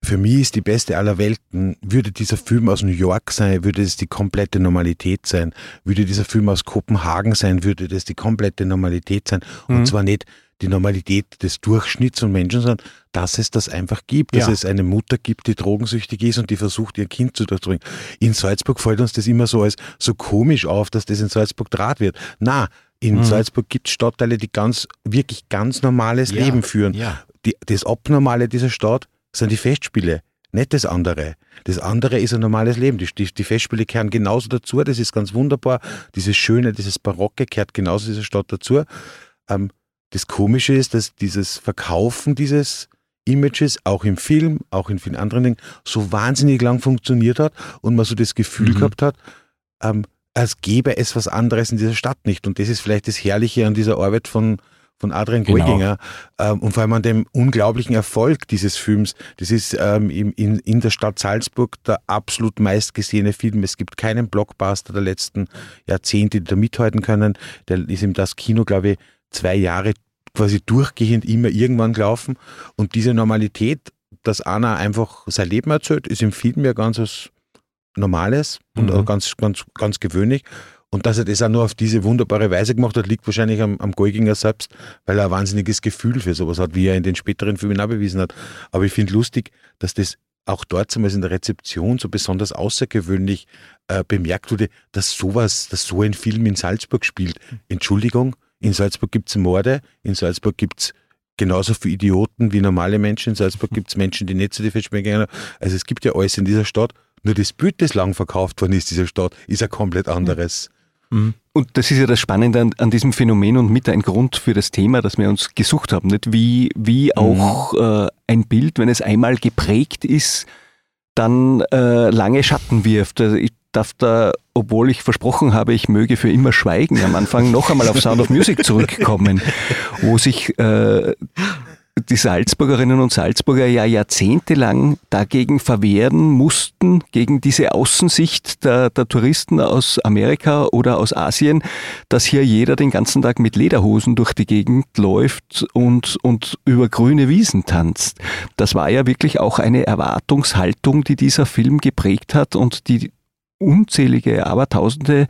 für mich ist die beste aller Welten, würde dieser Film aus New York sein, würde es die komplette Normalität sein. Würde dieser Film aus Kopenhagen sein, würde das die komplette Normalität sein. Und Mhm. zwar nicht die Normalität des Durchschnitts von Menschen, sondern dass es das einfach gibt, dass Ja. es eine Mutter gibt, die drogensüchtig ist und die versucht, ihr Kind zu durchdringen. In Salzburg fällt uns das immer so als so komisch auf, dass das in Salzburg Draht wird. Na, in Mhm. Salzburg gibt es Stadtteile, die ganz, wirklich ganz normales Ja. Leben führen. Ja. Die, das Abnormale dieser Stadt sind die Festspiele, nicht das andere. Das andere ist ein normales Leben. Die, die, die Festspiele gehören genauso dazu. Das ist ganz wunderbar. Dieses Schöne, dieses Barocke gehört genauso dieser Stadt dazu. Ähm, das Komische ist, dass dieses Verkaufen dieses Images auch im Film, auch in vielen anderen Dingen, so wahnsinnig lang funktioniert hat und man so das Gefühl Mhm. gehabt hat, ähm, als gäbe es was anderes in dieser Stadt nicht. Und das ist vielleicht das Herrliche an dieser Arbeit von, von Adrian Genau. Goiginger ähm, und vor allem an dem unglaublichen Erfolg dieses Films. Das ist ähm, in, in der Stadt Salzburg der absolut meistgesehene Film. Es gibt keinen Blockbuster der letzten Jahrzehnte, die da mithalten können. Der ist ihm das Kino, glaube ich, zwei Jahre quasi durchgehend immer irgendwann gelaufen. Und diese Normalität, dass einer einfach sein Leben erzählt, ist im Film ja ganz was Normales und Mhm. auch ganz, ganz, ganz gewöhnlich. Und dass er das auch nur auf diese wunderbare Weise gemacht hat, liegt wahrscheinlich am, am Golginger selbst, weil er ein wahnsinniges Gefühl für sowas hat, wie er in den späteren Filmen auch bewiesen hat. Aber ich finde lustig, dass das auch dort zumindest in der Rezeption so besonders außergewöhnlich äh, bemerkt wurde, dass sowas, dass so ein Film in Salzburg spielt. Entschuldigung, in Salzburg gibt es Morde, in Salzburg gibt es genauso viele Idioten wie normale Menschen, in Salzburg gibt es Menschen, die nicht zu den Festspielen gehen. Also es gibt ja alles in dieser Stadt, nur das Bild, das lang verkauft worden ist, dieser Stadt, ist ein komplett anderes. Und das ist ja das Spannende an, an diesem Phänomen und mit ein Grund für das Thema, das wir uns gesucht haben. Nicht? Wie, wie auch äh, ein Bild, wenn es einmal geprägt ist, dann äh, lange Schatten wirft. Also ich darf da, obwohl ich versprochen habe, ich möge für immer schweigen, am Anfang noch einmal auf Sound of Music zurückkommen, wo sich äh, die Salzburgerinnen und Salzburger ja jahrzehntelang dagegen verwehren mussten, gegen diese Außensicht der, der Touristen aus Amerika oder aus Asien, dass hier jeder den ganzen Tag mit Lederhosen durch die Gegend läuft und, und über grüne Wiesen tanzt. Das war ja wirklich auch eine Erwartungshaltung, die dieser Film geprägt hat und die unzählige, abertausende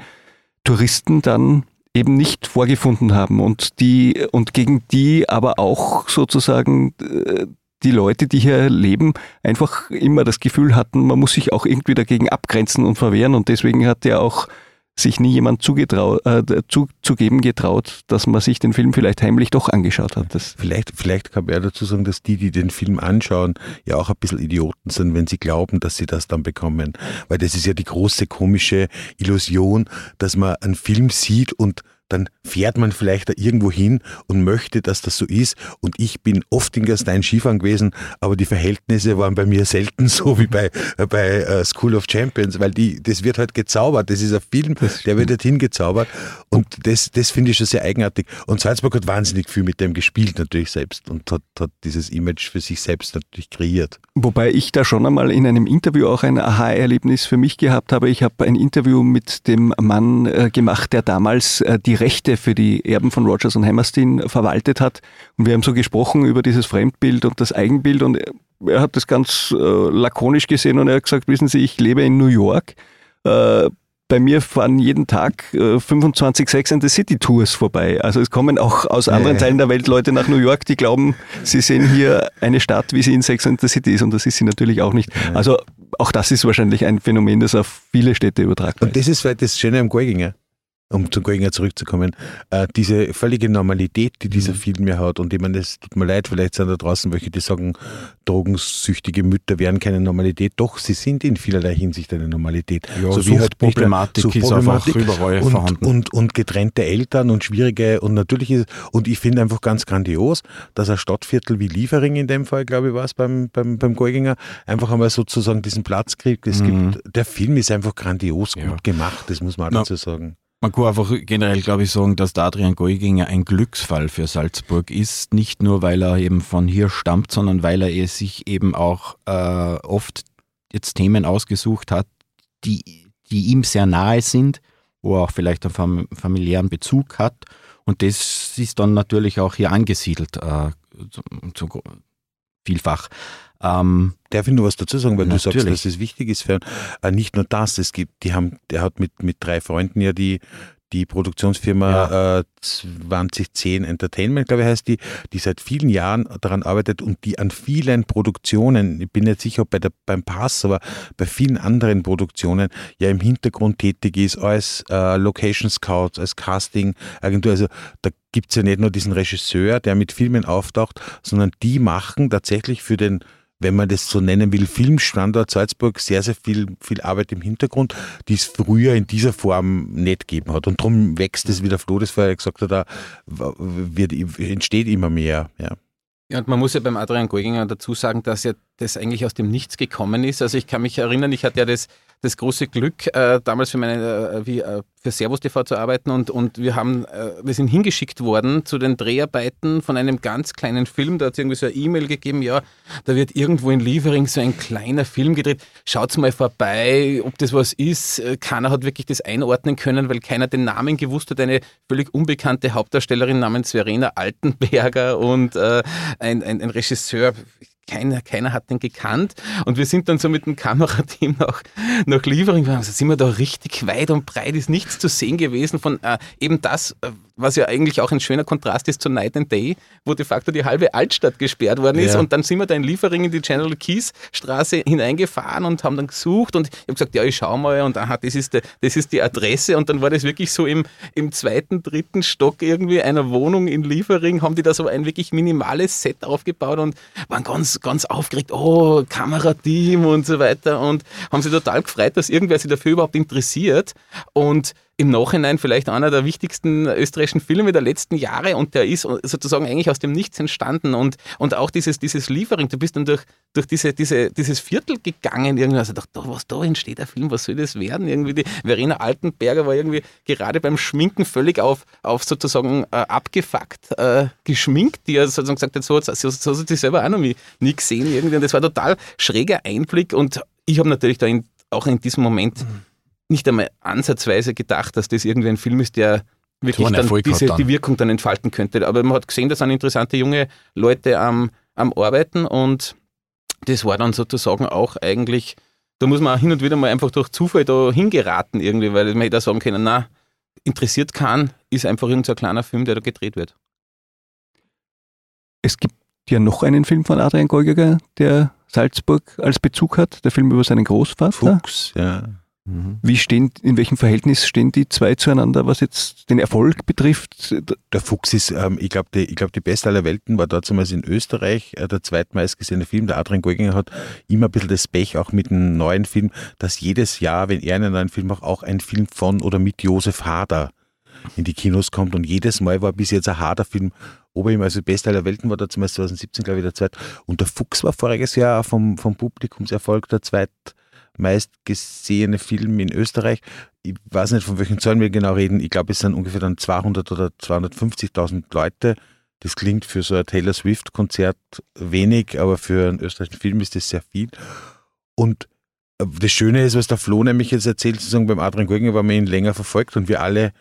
Touristen dann eben nicht vorgefunden haben und die und gegen die aber auch sozusagen äh, die Leute, die hier leben, einfach immer das Gefühl hatten, man muss sich auch irgendwie dagegen abgrenzen und verwehren. Und deswegen hat ja auch sich nie jemand zugetraut, äh, zuzugeben getraut, dass man sich den Film vielleicht heimlich doch angeschaut hat. Das Vielleicht, vielleicht kann man ja dazu sagen, dass die, die den Film anschauen, ja auch ein bisschen Idioten sind, wenn sie glauben, dass sie das dann bekommen. Weil das ist ja die große komische Illusion, dass man einen Film sieht und dann fährt man vielleicht da irgendwo hin und möchte, dass das so ist. Und ich bin oft in Gastein Skifahren gewesen, aber die Verhältnisse waren bei mir selten so wie bei, äh, bei äh, School of Champions, weil die, das wird halt gezaubert. Das ist ein Film, der wird halt hingezaubert. Und das, das finde ich schon sehr eigenartig. Und Salzburg hat wahnsinnig viel mit dem gespielt natürlich selbst und hat, hat dieses Image für sich selbst natürlich kreiert. Wobei ich da schon einmal in einem Interview auch ein Aha-Erlebnis für mich gehabt habe. Ich habe ein Interview mit dem Mann äh, gemacht, der damals äh, die Rechte für die Erben von Rogers und Hammerstein verwaltet hat. Und wir haben so gesprochen über dieses Fremdbild und das Eigenbild und er hat das ganz äh, lakonisch gesehen und er hat gesagt, wissen Sie, ich lebe in New York. Äh, bei mir fahren jeden Tag äh, 25 Sex and the City Tours vorbei. Also es kommen auch aus anderen. Teilen der Welt Leute nach New York, die glauben, sie sehen hier eine Stadt, wie sie in Sex and the City ist. Und das ist sie natürlich auch nicht. Also auch das ist wahrscheinlich ein Phänomen, das auf viele Städte übertragbar Und ist. das ist vielleicht das Schöne am Golginger, um zum Golginger zurückzukommen. Äh, diese völlige Normalität, die dieser Film ja hat. Und ich meine, es tut mir leid, vielleicht sind da draußen welche, die sagen, drogensüchtige Mütter wären keine Normalität. Doch, sie sind in vielerlei Hinsicht eine Normalität. Ja, so wie halt Suchtproblematik nicht- ist einfach überall und, vorhanden. Und, und getrennte Eltern und schwierige und natürlich ist, und ich finde einfach ganz grandios, dass ein Stadtviertel wie Liefering in dem Fall, glaube ich, war es beim, beim, beim Golginger, einfach einmal sozusagen diesen Platz kriegt. Es Mhm. gibt, der Film ist einfach grandios Ja. gut gemacht, das muss man auch dazu sagen. Man kann einfach generell, glaube ich, sagen, dass der Adrian Golginger ein Glücksfall für Salzburg ist. Nicht nur, weil er eben von hier stammt, sondern weil er es sich eben auch äh, oft jetzt Themen ausgesucht hat, die, die ihm sehr nahe sind, wo er auch vielleicht einen fam familiären Bezug hat. Und das ist dann natürlich auch hier angesiedelt. Äh, zu, zu, vielfach. Ähm, Darf ich nur was dazu sagen, weil du sagst, Natürlich. dass es wichtig ist für äh, nicht nur das, es gibt, die haben, der hat mit, mit drei Freunden ja die, die Produktionsfirma äh, 2010 Entertainment, glaube ich, heißt die, die seit vielen Jahren daran arbeitet und die an vielen Produktionen, ich bin nicht sicher, ob bei der, beim Pass, aber bei vielen anderen Produktionen ja im Hintergrund tätig ist, als äh, Location Scout, als Casting-Agentur. Also da gibt es ja nicht nur diesen Regisseur, der mit Filmen auftaucht, sondern die machen tatsächlich für den wenn man das so nennen will, Filmstandort Salzburg sehr, sehr viel, viel Arbeit im Hintergrund, die es früher in dieser Form nicht gegeben hat. Und darum wächst es, wie der Flo das vorher gesagt hat, da wird, entsteht immer mehr. Ja. Ja, und man muss ja beim Adrian Geuginger dazu sagen, dass ja das eigentlich aus dem Nichts gekommen ist. Also ich kann mich erinnern, ich hatte ja das, das große Glück, äh, damals für meine, äh, wie, äh, für Servus TV zu arbeiten und, und wir haben, äh, wir sind hingeschickt worden zu den Dreharbeiten von einem ganz kleinen Film. Da hat es irgendwie so eine E-Mail gegeben, ja, da wird irgendwo in Liefering so ein kleiner Film gedreht. Schaut's mal vorbei, ob das was ist. Äh, Keiner hat wirklich das einordnen können, weil keiner den Namen gewusst hat. Eine völlig unbekannte Hauptdarstellerin namens Verena Altenberger und äh, ein, ein, ein Regisseur, keiner, keiner hat den gekannt. Und wir sind dann so mit dem Kamerateam nach, nach Liefering, also sind wir da richtig weit und breit, ist nichts zu sehen gewesen von äh, eben das, äh, was ja eigentlich auch ein schöner Kontrast ist zu Night and Day, wo de facto die halbe Altstadt gesperrt worden ist. Ja. Und dann sind wir da in Liefering in die General Keys Straße hineingefahren und haben dann gesucht und ich habe gesagt, ja, ich schau mal und aha, das ist, der, das ist die Adresse. Und dann war das wirklich so im, im zweiten, dritten Stock irgendwie einer Wohnung in Liefering, haben die da so ein wirklich minimales Set aufgebaut und waren ganz, ganz aufgeregt, oh, Kamerateam und so weiter und haben sich total gefreut, dass irgendwer sich dafür überhaupt interessiert. Und im Nachhinein vielleicht einer der wichtigsten österreichischen Filme der letzten Jahre und der ist sozusagen eigentlich aus dem Nichts entstanden und, und auch dieses, dieses Liefering, du bist dann durch, durch diese, diese, dieses Viertel gegangen irgendwie, also dachte, da, was da entsteht der Film, was soll das werden? Irgendwie die Verena Altenberger war irgendwie gerade beim Schminken völlig auf, auf sozusagen äh, abgefuckt äh, geschminkt, die ja sozusagen gesagt hat, so, so, so hat sie selber auch noch nie, gesehen irgendwie und das war total schräger Einblick und ich habe natürlich da in, auch in diesem Moment nicht einmal ansatzweise gedacht, dass das irgendwie ein Film ist, der wirklich dann diese, dann. die Wirkung dann entfalten könnte. Aber man hat gesehen, da sind interessante junge Leute am, am Arbeiten und das war dann sozusagen auch eigentlich, da muss man auch hin und wieder mal einfach durch Zufall da hingeraten irgendwie, weil man hätte auch sagen können, na, interessiert kann, ist einfach irgendein so kleiner Film, der da gedreht wird. Es gibt ja noch einen Film von Adrian Geugiger, der Salzburg als Bezug hat, der Film über seinen Großvater. Fuchs, ja. Wie stehen, in welchem Verhältnis stehen die zwei zueinander, was jetzt den Erfolg betrifft? Der Fuchs ist, ähm, ich glaube, die, ich glaub, die Beste aller Welten war damals in Österreich äh, der zweitmeistgesehene Film. Der Adrian Geuginger hat immer ein bisschen das Pech, auch mit einem neuen Film, dass jedes Jahr, wenn er einen neuen Film macht, auch ein Film von oder mit Josef Hader in die Kinos kommt. Und jedes Mal war bis jetzt ein Hader-Film ober ihm. Also Beste aller Welten war da zum Beispiel 2017, glaube ich, der zweit. Und der Fuchs war voriges Jahr vom, vom Publikumserfolg der zweitmeistgesehene Film in Österreich. Ich weiß nicht, von welchen Zahlen wir genau reden. Ich glaube, es sind ungefähr dann 200 oder 250.000 Leute. Das klingt für so ein Taylor Swift-Konzert wenig, aber für einen österreichischen Film ist das sehr viel. Und äh, das Schöne ist, was der Flo nämlich jetzt erzählt, sozusagen beim Adrian Geuginger, weil man ihn länger verfolgt und wir alle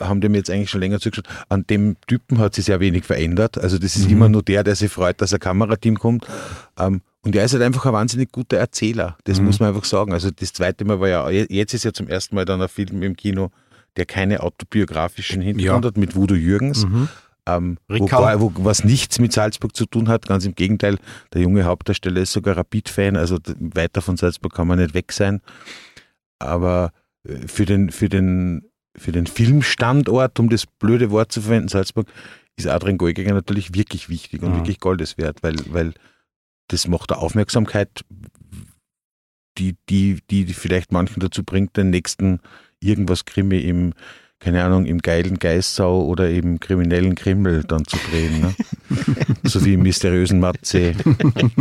haben dem jetzt eigentlich schon länger zugeschaut. An dem Typen hat sich sehr wenig verändert. Also das ist Mhm. immer nur der, der sich freut, dass ein Kamerateam kommt. Ähm, und er ist halt einfach ein wahnsinnig guter Erzähler. Das Mhm. muss man einfach sagen. Also das zweite Mal war ja, jetzt ist ja zum ersten Mal dann ein Film im Kino, der keine autobiografischen Hintergrund Ja. hat, mit Voodoo Jürgens. Mhm. Ähm, wobei, wo, was nichts mit Salzburg zu tun hat, ganz im Gegenteil, der junge Hauptdarsteller ist sogar Rapid-Fan, also weiter von Salzburg kann man nicht weg sein. Aber äh, für den, für den, für den Filmstandort, um das blöde Wort zu verwenden, Salzburg, ist Adrian Geuginger natürlich wirklich wichtig und Mhm. wirklich Goldes wert, weil, weil das macht der Aufmerksamkeit, die, die, die vielleicht manchen dazu bringt, den nächsten irgendwas Krimi im, keine Ahnung, im geilen Geissau oder im kriminellen Krimmel dann zu drehen. Ne? so wie im mysteriösen Matze.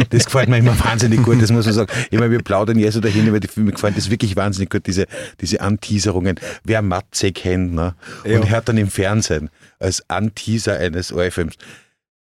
Das gefällt mir immer wahnsinnig gut, das muss man sagen. Immer wir plaudern ja so dahin die Filme, gefallen das wirklich wahnsinnig gut, diese, diese Anteaserungen. Wer Matze kennt ne? und hört dann im Fernsehen als Anteaser eines ORF-Films.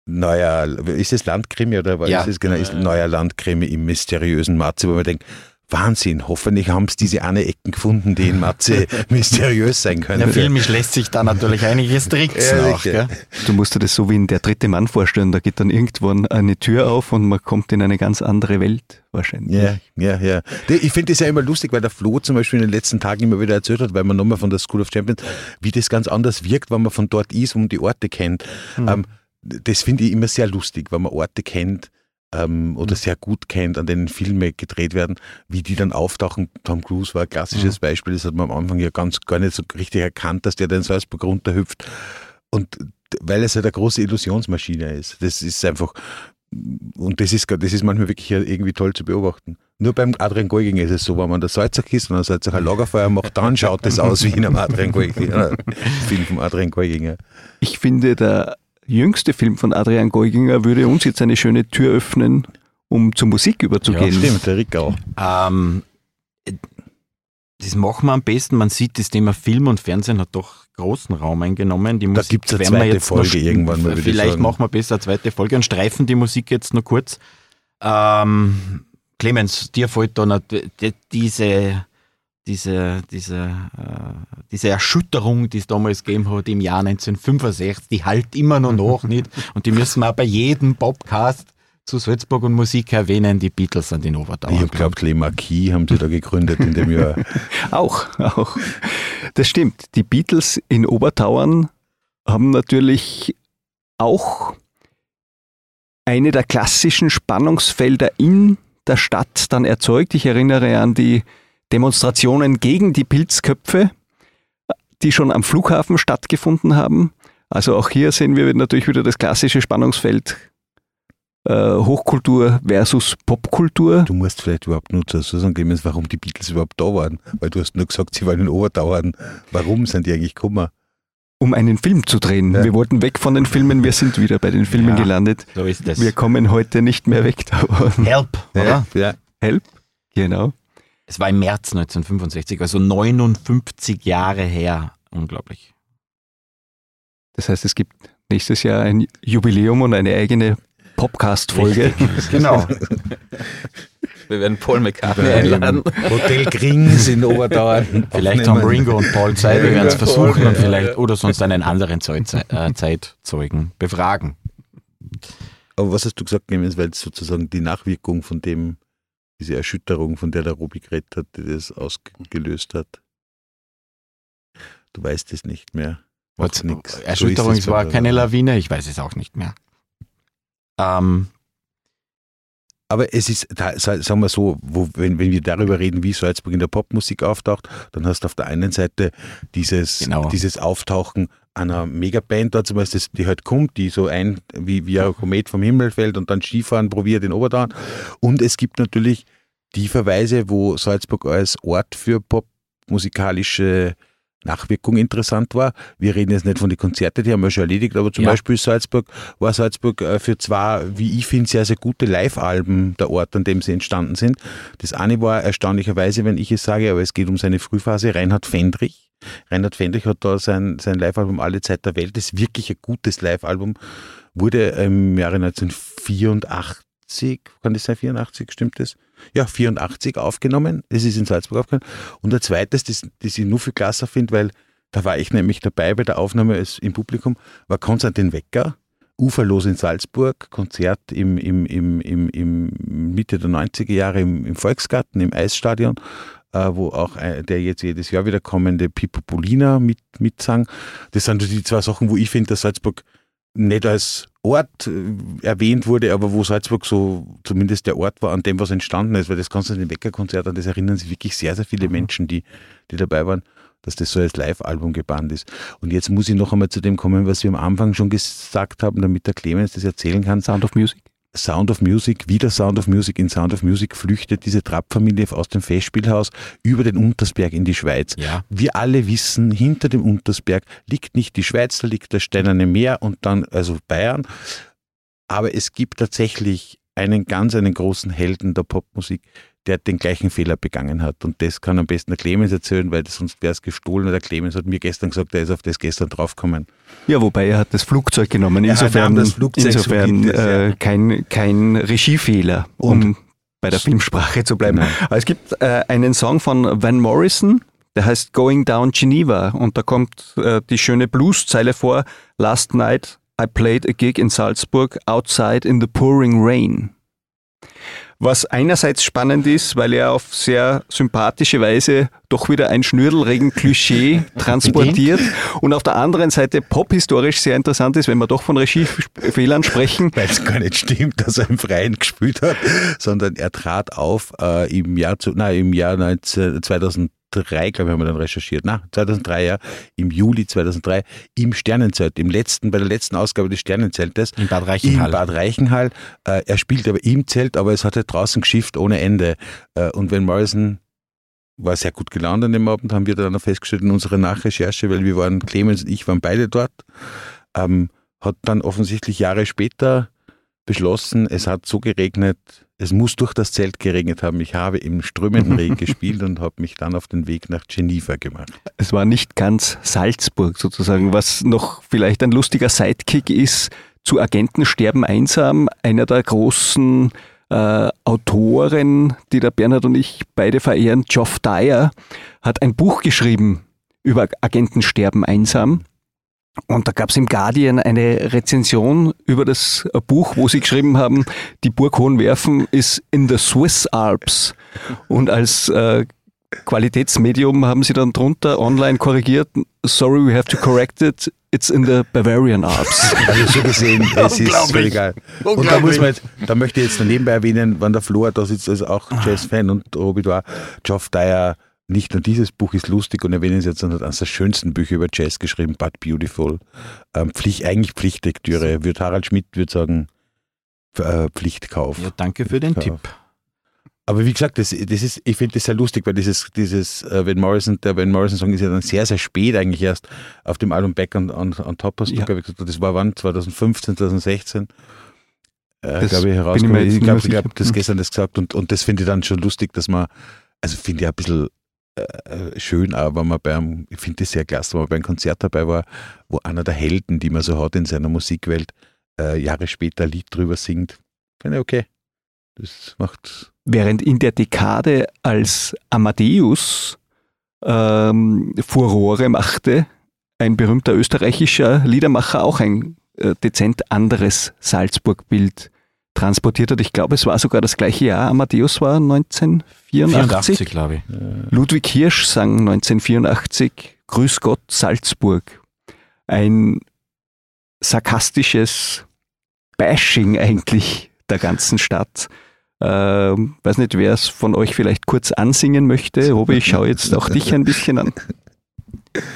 Neuer, ist es Landkrimi oder was Ja. ist es genau? Ist neuer Landkrimi im mysteriösen Matze, wo man denkt, Wahnsinn, hoffentlich haben sie diese eine Ecken gefunden, die in Matze mysteriös sein können. Ja, filmisch lässt sich da natürlich einiges tricksen Ja, auch. Gell? Du musst dir das so wie in der dritte Mann vorstellen. Da geht dann irgendwann eine Tür auf und man kommt in eine ganz andere Welt wahrscheinlich. Ja, ja, ja. Ich finde das ja immer lustig, weil der Flo zum Beispiel in den letzten Tagen immer wieder erzählt hat, weil man nochmal von der School of Champions, wie das ganz anders wirkt, wenn man von dort ist und die Orte kennt. Ähm, das finde ich immer sehr lustig, wenn man Orte kennt ähm, oder sehr gut kennt, an denen Filme gedreht werden, wie die dann auftauchen. Tom Cruise war ein klassisches Beispiel, das hat man am Anfang ja ganz gar nicht so richtig erkannt, dass der da in Salzburg runterhüpft. Und weil es halt eine große Illusionsmaschine ist. Das ist einfach, und das ist, das ist manchmal wirklich irgendwie toll zu beobachten. Nur beim Adrian Golginger ist es so, wenn man der Salzer ist und ein Lagerfeuer macht, dann schaut es aus wie in einem Adrian Golginger, Film vom Adrian Golginger. Ich finde, der jüngste Film von Adrian Geuginger würde uns jetzt eine schöne Tür öffnen, um zur Musik überzugehen. Stimmt, der Rick auch. Ähm, das machen wir am besten. Man sieht, das Thema Film und Fernsehen hat doch großen Raum eingenommen. Die Da Musik gibt's eine zweite jetzt Folge noch, irgendwann mal, Vielleicht sagen. machen wir besser eine zweite Folge und streifen die Musik jetzt nur kurz. Ähm, Clemens, dir fällt da diese, diese, diese, äh, diese Erschütterung, die es damals gegeben hat im Jahr 1965, die halt immer noch nach, nicht? Und die müssen wir auch bei jedem Podcast zu Salzburg und Musik erwähnen, die Beatles sind in Obertauern. Ich habe glaubt, Le Marquis haben sie da gegründet in dem Jahr. Auch, auch. Das stimmt. Die Beatles in Obertauern haben natürlich auch eine der klassischen Spannungsfelder in der Stadt dann erzeugt. Ich erinnere an die Demonstrationen gegen die Pilzköpfe, die schon am Flughafen stattgefunden haben. Also auch hier sehen wir natürlich wieder das klassische Spannungsfeld äh, Hochkultur versus Popkultur. Du musst vielleicht überhaupt nur dazu sagen, Clemens, warum die Beatles überhaupt da waren. Weil du hast nur gesagt, sie waren in Obertauern. Warum sind die eigentlich gekommen? um einen Film zu drehen. Ja. Wir wollten weg von den Filmen, wir sind wieder bei den Filmen Ja. gelandet. So ist das. Wir kommen heute nicht mehr weg davon. Help, oder? Ja. Help? Genau. Es war im März 1965, also 59 Jahre her. Unglaublich. Das heißt, es gibt nächstes Jahr ein Jubiläum und eine eigene Podcast-Folge. Genau. Wir werden Paul McCartney einladen. Hotel Grings in Obertauern. Vielleicht haben. Ringo und Paul Zeit, wir werden es versuchen und vielleicht oder sonst einen anderen äh, Zeitzeugen befragen. Aber was hast du gesagt, Clemens, weil es sozusagen die Nachwirkung von dem, diese Erschütterung, von der der Robi geredet hat, die das ausgelöst hat? Du weißt es nicht mehr. Macht. So Erschütterung, ist es war keine Lawine, ich weiß es auch nicht mehr. Ähm, Aber es ist, sagen wir so, wo, wenn, wenn wir darüber reden, wie Salzburg in der Popmusik auftaucht, dann hast du auf der einen Seite dieses, Genau. dieses Auftauchen einer Megaband dort zum Beispiel, die halt kommt, die so ein, wie, wie ein Komet vom Himmel fällt und dann Skifahren probiert in Oberdauern. Und es gibt natürlich die Verweise, wo Salzburg als Ort für popmusikalische Nachwirkung interessant war. Wir reden jetzt nicht von den Konzerten, die haben wir schon erledigt, aber zum Ja. Beispiel Salzburg war Salzburg äh, für zwei, wie ich finde, sehr, sehr gute Live-Alben der Ort, an dem sie entstanden sind. Das eine war erstaunlicherweise, wenn ich es sage, aber es geht um seine Frühphase, Reinhard Fendrich. Reinhard Fendrich hat da sein, sein Live-Album Alle Zeit der Welt, das ist wirklich ein gutes Live-Album, wurde im Jahre 1984, kann das sein, 84, stimmt das? Ja, 84 aufgenommen. Das ist in Salzburg aufgenommen. Und ein zweites, das, das ich nur viel klasser finde, weil da war ich nämlich dabei bei der Aufnahme im Publikum, war Konstantin Wecker, Uferlos in Salzburg, Konzert im, im, im, im, im Mitte der 90er Jahre im, im Volksgarten, im Eisstadion, äh, wo auch äh, der jetzt jedes Jahr wieder kommende Pippo Polina mit, mitsang. Das sind die zwei Sachen, wo ich finde, dass Salzburg nicht als Ort äh, erwähnt wurde, aber wo Salzburg so zumindest der Ort war, an dem was entstanden ist, weil das Konstantin Wecker-Konzert, an das erinnern sich wirklich sehr, sehr viele Menschen, die, die dabei waren, dass das so als Live-Album gebannt ist. Und jetzt muss ich noch einmal zu dem kommen, was wir am Anfang schon gesagt haben, damit der Clemens das erzählen kann. Sound of Music. Sound of Music, wieder Sound of Music. In Sound of Music flüchtet diese Trapp-Familie aus dem Festspielhaus über den Untersberg in die Schweiz. ja. Wir alle wissen, hinter dem Untersberg liegt nicht die Schweiz, da liegt das Steinerne Meer und dann also Bayern. Aber es gibt tatsächlich einen ganz, einen großen Helden der Popmusik, der den gleichen Fehler begangen hat. Und das kann am besten der Clemens erzählen, weil sonst wäre es gestohlen. Der Clemens hat mir gestern gesagt, er ist auf das gestern draufgekommen. Ja, wobei er hat das Flugzeug genommen. Er Insofern, das Flugzeug, so insofern ja. äh, kein, kein Regiefehler. Und- Um, bei der Filmsprache zu bleiben. Nein. Es gibt äh, einen Song von Van Morrison, der heißt Going Down Geneva und da kommt äh, die schöne Blues-Zeile vor. Last night I played a gig in Salzburg outside in the pouring rain. Was einerseits spannend ist, weil er auf sehr sympathische Weise doch wieder ein Schnürdelregen-Klischee transportiert und auf der anderen Seite pophistorisch sehr interessant ist, wenn wir doch von Regiefehlern sprechen. Weil es gar nicht stimmt, dass er im Freien gespielt hat, sondern er trat auf äh, im Jahr zu, nein, im Jahr 19, 2003, glaube ich, haben wir dann recherchiert. Na, 2003, ja, im Juli 2003 im Sternenzelt, im letzten, bei der letzten Ausgabe des Sternenzeltes. In Bad In Reichenhall. Bad Reichenhall. Äh, er spielt aber im Zelt, aber es hat halt draußen geschifft ohne Ende. Äh, und wenn Morrison war sehr gut gelaunt an dem Abend, haben wir dann auch festgestellt in unserer Nachrecherche, weil wir waren, Clemens und ich waren beide dort, ähm, hat dann offensichtlich Jahre später beschlossen, es hat so geregnet, es muss durch das Zelt geregnet haben. Ich habe im strömenden Regen gespielt und habe mich dann auf den Weg nach Geneva gemacht. Es war nicht ganz Salzburg sozusagen, was noch vielleicht ein lustiger Sidekick ist. Zu Agenten sterben einsam, einer der großen äh, Autoren, die der Bernhard und ich beide verehren, Geoff Dyer, hat ein Buch geschrieben über Agenten sterben einsam. Und da gab es im Guardian eine Rezension über das Buch, wo sie geschrieben haben, die Burg Hohenwerfen ist in the Swiss Alps. Und als äh, Qualitätsmedium haben sie dann drunter online korrigiert, sorry, we have to correct it, it's in the Bavarian Alps. Also so gesehen, es ist völlig egal. Und da muss man jetzt, da möchte ich jetzt nebenbei erwähnen, wann der Flor da sitzt, also auch Jazz-Fan und war, Geoff Dyer, nicht nur dieses Buch ist lustig und erwähnen Sie jetzt, sondern eines der schönsten Bücher über Jazz geschrieben, But Beautiful. Ähm, Pflicht, eigentlich Pflichtlektüre. Wird Harald Schmidt würde sagen, äh, Pflichtkauf. Ja, danke für den. Tipp. Aber wie gesagt, das, das ist, ich finde das sehr lustig, weil dieses, dieses äh, Van Morrison, der Van Morrison Song ist ja dann sehr, sehr spät eigentlich erst auf dem Album Back on, on, on Top hast du, Ja. gesagt, das war wann? 2015, 2016. Äh, glaube ich, ich Ich glaube, ich sicher. das gestern das gesagt und, und das finde ich dann schon lustig, dass man, also finde ich ein bisschen äh, schön, aber wenn man beim, ich finde das sehr klasse, wenn man beim Konzert dabei war, wo einer der Helden, die man so hat in seiner Musikwelt, äh, Jahre später ein Lied drüber singt. Finde ich okay. Das macht Während in der Dekade, als Amadeus ähm, Furore machte, ein berühmter österreichischer Liedermacher auch ein äh, dezent anderes Salzburg-Bild transportiert hat. Ich glaube, es war sogar das gleiche Jahr. Amadeus war 1984. 84, glaube ich. Ludwig Hirsch sang 1984 Grüß Gott Salzburg. Ein sarkastisches Bashing eigentlich der ganzen Stadt. Ähm, weiß nicht, wer es von euch vielleicht kurz ansingen möchte. Robi, ich schaue jetzt auch dich ein bisschen an.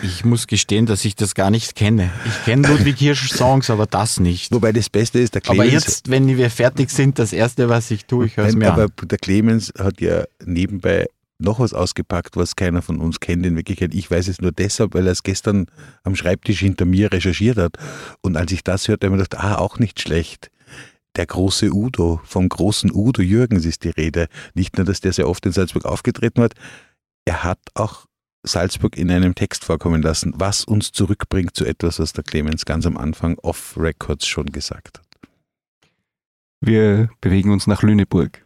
Ich muss gestehen, dass ich das gar nicht kenne. Ich kenne Ludwig Hirsch Songs, aber das nicht. Wobei das Beste ist, der Aber Clemens, jetzt, wenn wir fertig sind, das erste, was ich tue, ich höre es mir aber an. der Clemens hat ja nebenbei noch was ausgepackt, was keiner von uns kennt in Wirklichkeit. Ich weiß es nur deshalb, weil er es gestern am Schreibtisch hinter mir recherchiert hat. Und als ich das hörte, habe ich mir gedacht, ah, auch nicht schlecht. Der große Udo, vom großen Udo Jürgens ist die Rede. Nicht nur, dass der sehr oft in Salzburg aufgetreten hat, er hat auch Salzburg in einem Text vorkommen lassen, was uns zurückbringt zu etwas, was der Clemens ganz am Anfang off Records schon gesagt hat. Wir bewegen uns nach Lüneburg.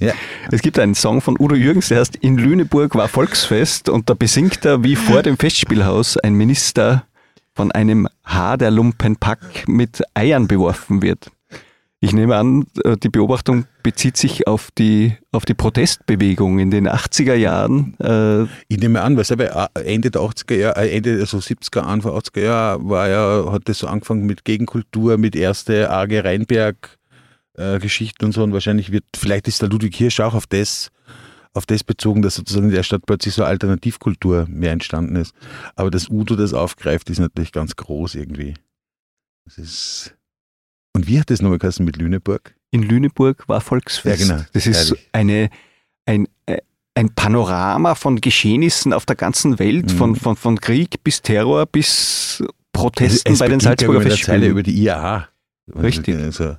Ja. Es gibt einen Song von Udo Jürgens, der heißt In Lüneburg war Volksfest und da besingt er, wie vor dem Festspielhaus ein Minister von einem Haar der Lumpenpack mit Eiern beworfen wird. Ich nehme an, äh, die Beobachtung bezieht sich auf die, auf die Protestbewegung in den 80er Jahren. Äh, Ich nehme an, weil selber Ende der 80er Jahre, äh, Ende also 70er, Anfang 80er Jahre war ja, hat das so angefangen mit Gegenkultur, mit erste Arge Rheinberg äh, Geschichten und so und wahrscheinlich wird, vielleicht ist der Ludwig Hirsch auch auf das, auf das bezogen, dass sozusagen in der Stadt plötzlich so Alternativkultur mehr entstanden ist. Aber dass Udo das aufgreift, ist natürlich ganz groß irgendwie. Das ist und wie hat das nochmal geheißen mit Lüneburg? in Lüneburg war Volksfest. Ja, genau. Das ist Herrlich. eine, ein, äh, ein Panorama von Geschehnissen auf der ganzen Welt, Mhm. von, von, von Krieg bis Terror bis Protesten Es bei den Salzburger Festspielen. über die IAA. Richtig. Also,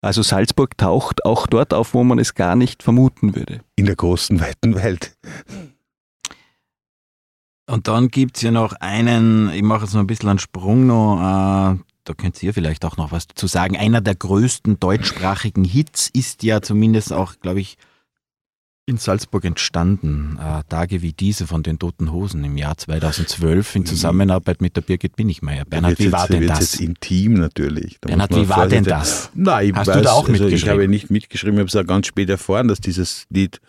Also Salzburg taucht auch dort auf, wo man es gar nicht vermuten würde. in der großen, weiten Welt. Und dann gibt es ja noch einen, ich mache jetzt noch ein bisschen einen Sprung noch, äh, da könnt ihr vielleicht auch noch was dazu sagen. Einer der größten deutschsprachigen Hits ist ja zumindest auch, glaube ich, in Salzburg entstanden. Äh, Tage wie diese von den Toten Hosen im Jahr 2012 in Zusammenarbeit mit der Birgit Binnigmeier. Bernhard, wie war denn das? jetzt intim natürlich. Da Bernhard, wie war denn das? Nein, ich Hast weiß, du da auch also ich mitgeschrieben? habe nicht mitgeschrieben, ich habe es auch ganz spät erfahren, dass dieses Lied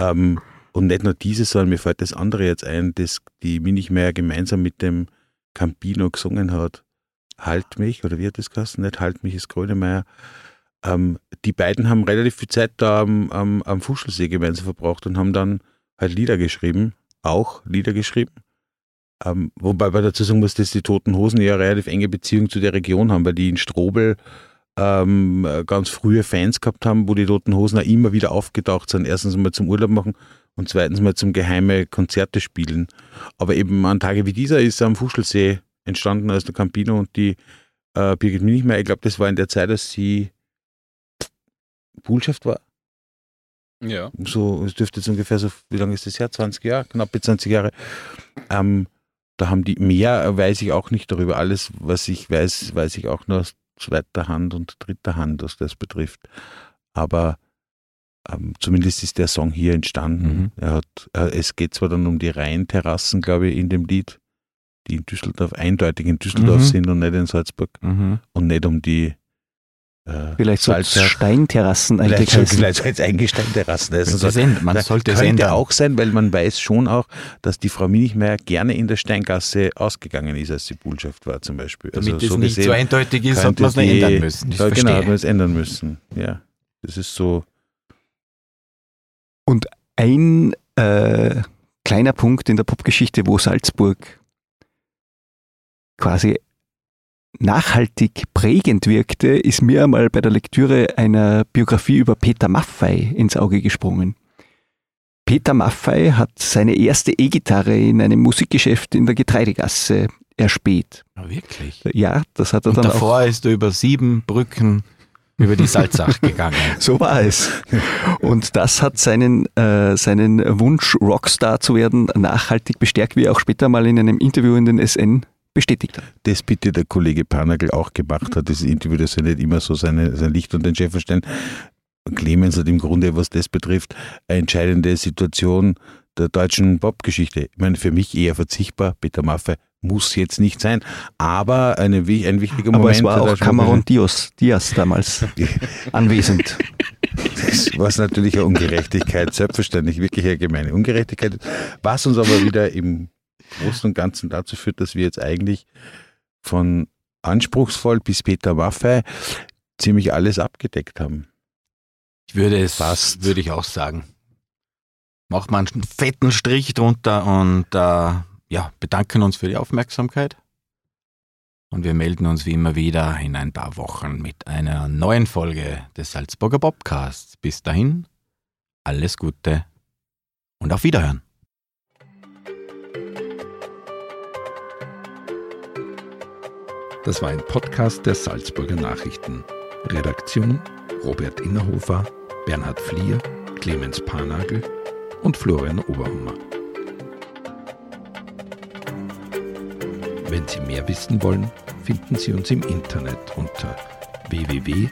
ähm, und nicht nur dieses, sondern mir fällt das andere jetzt ein, das die Minichmeier gemeinsam mit dem Campino gesungen hat. Halt mich, oder wie hat das geheißen? Nicht Halt mich ist Grönemeyer. Ähm, die beiden haben relativ viel Zeit da am, am, am Fuschelsee gemeinsam verbracht und haben dann halt Lieder geschrieben, auch Lieder geschrieben. Ähm, wobei man dazu sagen muss, dass die Toten Hosen ja eine relativ enge Beziehung zu der Region haben, weil die in Strobel ähm, ganz frühe Fans gehabt haben, wo die Toten Hosen auch immer wieder aufgetaucht sind. Erstens mal zum Urlaub machen und zweitens mal zum geheime Konzerte spielen. Aber eben an Tage wie dieser ist am Fuschelsee entstanden, als der Campino und die äh, Birgit Minichmeier, ich glaube, das war in der Zeit, dass sie Bullschaft war. Ja. So, es dürfte jetzt ungefähr so, wie lange ist das her? 20 Jahre, knappe 20 Jahre. Ähm, da haben die, mehr weiß ich auch nicht darüber. Alles, was ich weiß, weiß ich auch nur aus zweiter Hand und dritter Hand, was das betrifft. Aber ähm, zumindest ist der Song hier entstanden. Mhm. Er hat, äh, es geht zwar dann um die Rheinterrassen, glaube ich, in dem Lied, die in Düsseldorf, eindeutig in Düsseldorf Mhm. sind und nicht in Salzburg. Mhm. Und nicht um die äh, Vielleicht so Steinterrassen eigentlich Vielleicht vielleicht soll es eingesteinterrassen heißen. Das ändern. Man Da sollte es könnte ändern. auch sein, weil man weiß schon auch, dass die Frau Minichmeier gerne in der Steingasse ausgegangen ist, als sie Bullschaft war zum Beispiel. Damit also es so nicht gesehen so eindeutig ist, hat man es ändern müssen. Ich ja, genau, hat man es ändern müssen. Ja, das ist so. Ein äh, kleiner Punkt in der Popgeschichte, wo Salzburg quasi nachhaltig prägend wirkte, ist mir einmal bei der Lektüre einer Biografie über Peter Maffei ins Auge gesprungen. Peter Maffei hat seine erste E-Gitarre in einem Musikgeschäft in der Getreidegasse erspäht. Ja, wirklich. Ja, das hat er Und dann auch davor ist er über sieben Brücken über die Salzach gegangen. So war es. Und das hat seinen, äh, seinen Wunsch, Rockstar zu werden, nachhaltig bestärkt, wie er auch später mal in einem Interview in den SN bestätigt hat. Das bitte der Kollege Panagel auch gemacht hat, dieses Interview, dass er nicht immer so seine, sein Licht unter den Scheffel stellen. Clemens hat im Grunde, was das betrifft, eine entscheidende Situation der deutschen Popgeschichte. Ich meine, für mich eher verzichtbar. Peter Maffei muss jetzt nicht sein, aber eine, ein wichtiger Aber Moment. es war auch Cameron Diaz, Diaz damals anwesend. was natürlich eine Ungerechtigkeit, selbstverständlich wirklich eine gemeine Ungerechtigkeit ist, was uns aber wieder im Großen und Ganzen dazu führt, dass wir jetzt eigentlich von anspruchsvoll bis Peter Maffei ziemlich alles abgedeckt haben. Ich würde es, Fast. würde ich auch sagen. Macht man einen fetten Strich drunter und äh, ja, bedanken uns für die Aufmerksamkeit. Und wir melden uns wie immer wieder in ein paar Wochen mit einer neuen Folge des Salzburger Bobcasts. Bis dahin, alles Gute und auf Wiederhören. Das war ein Podcast der Salzburger Nachrichten. Redaktion Robert Innerhofer, Bernhard Flier, Clemens Panagel und Florian Oberhummer. Wenn Sie mehr wissen wollen, finden Sie uns im Internet unter www.sn.at.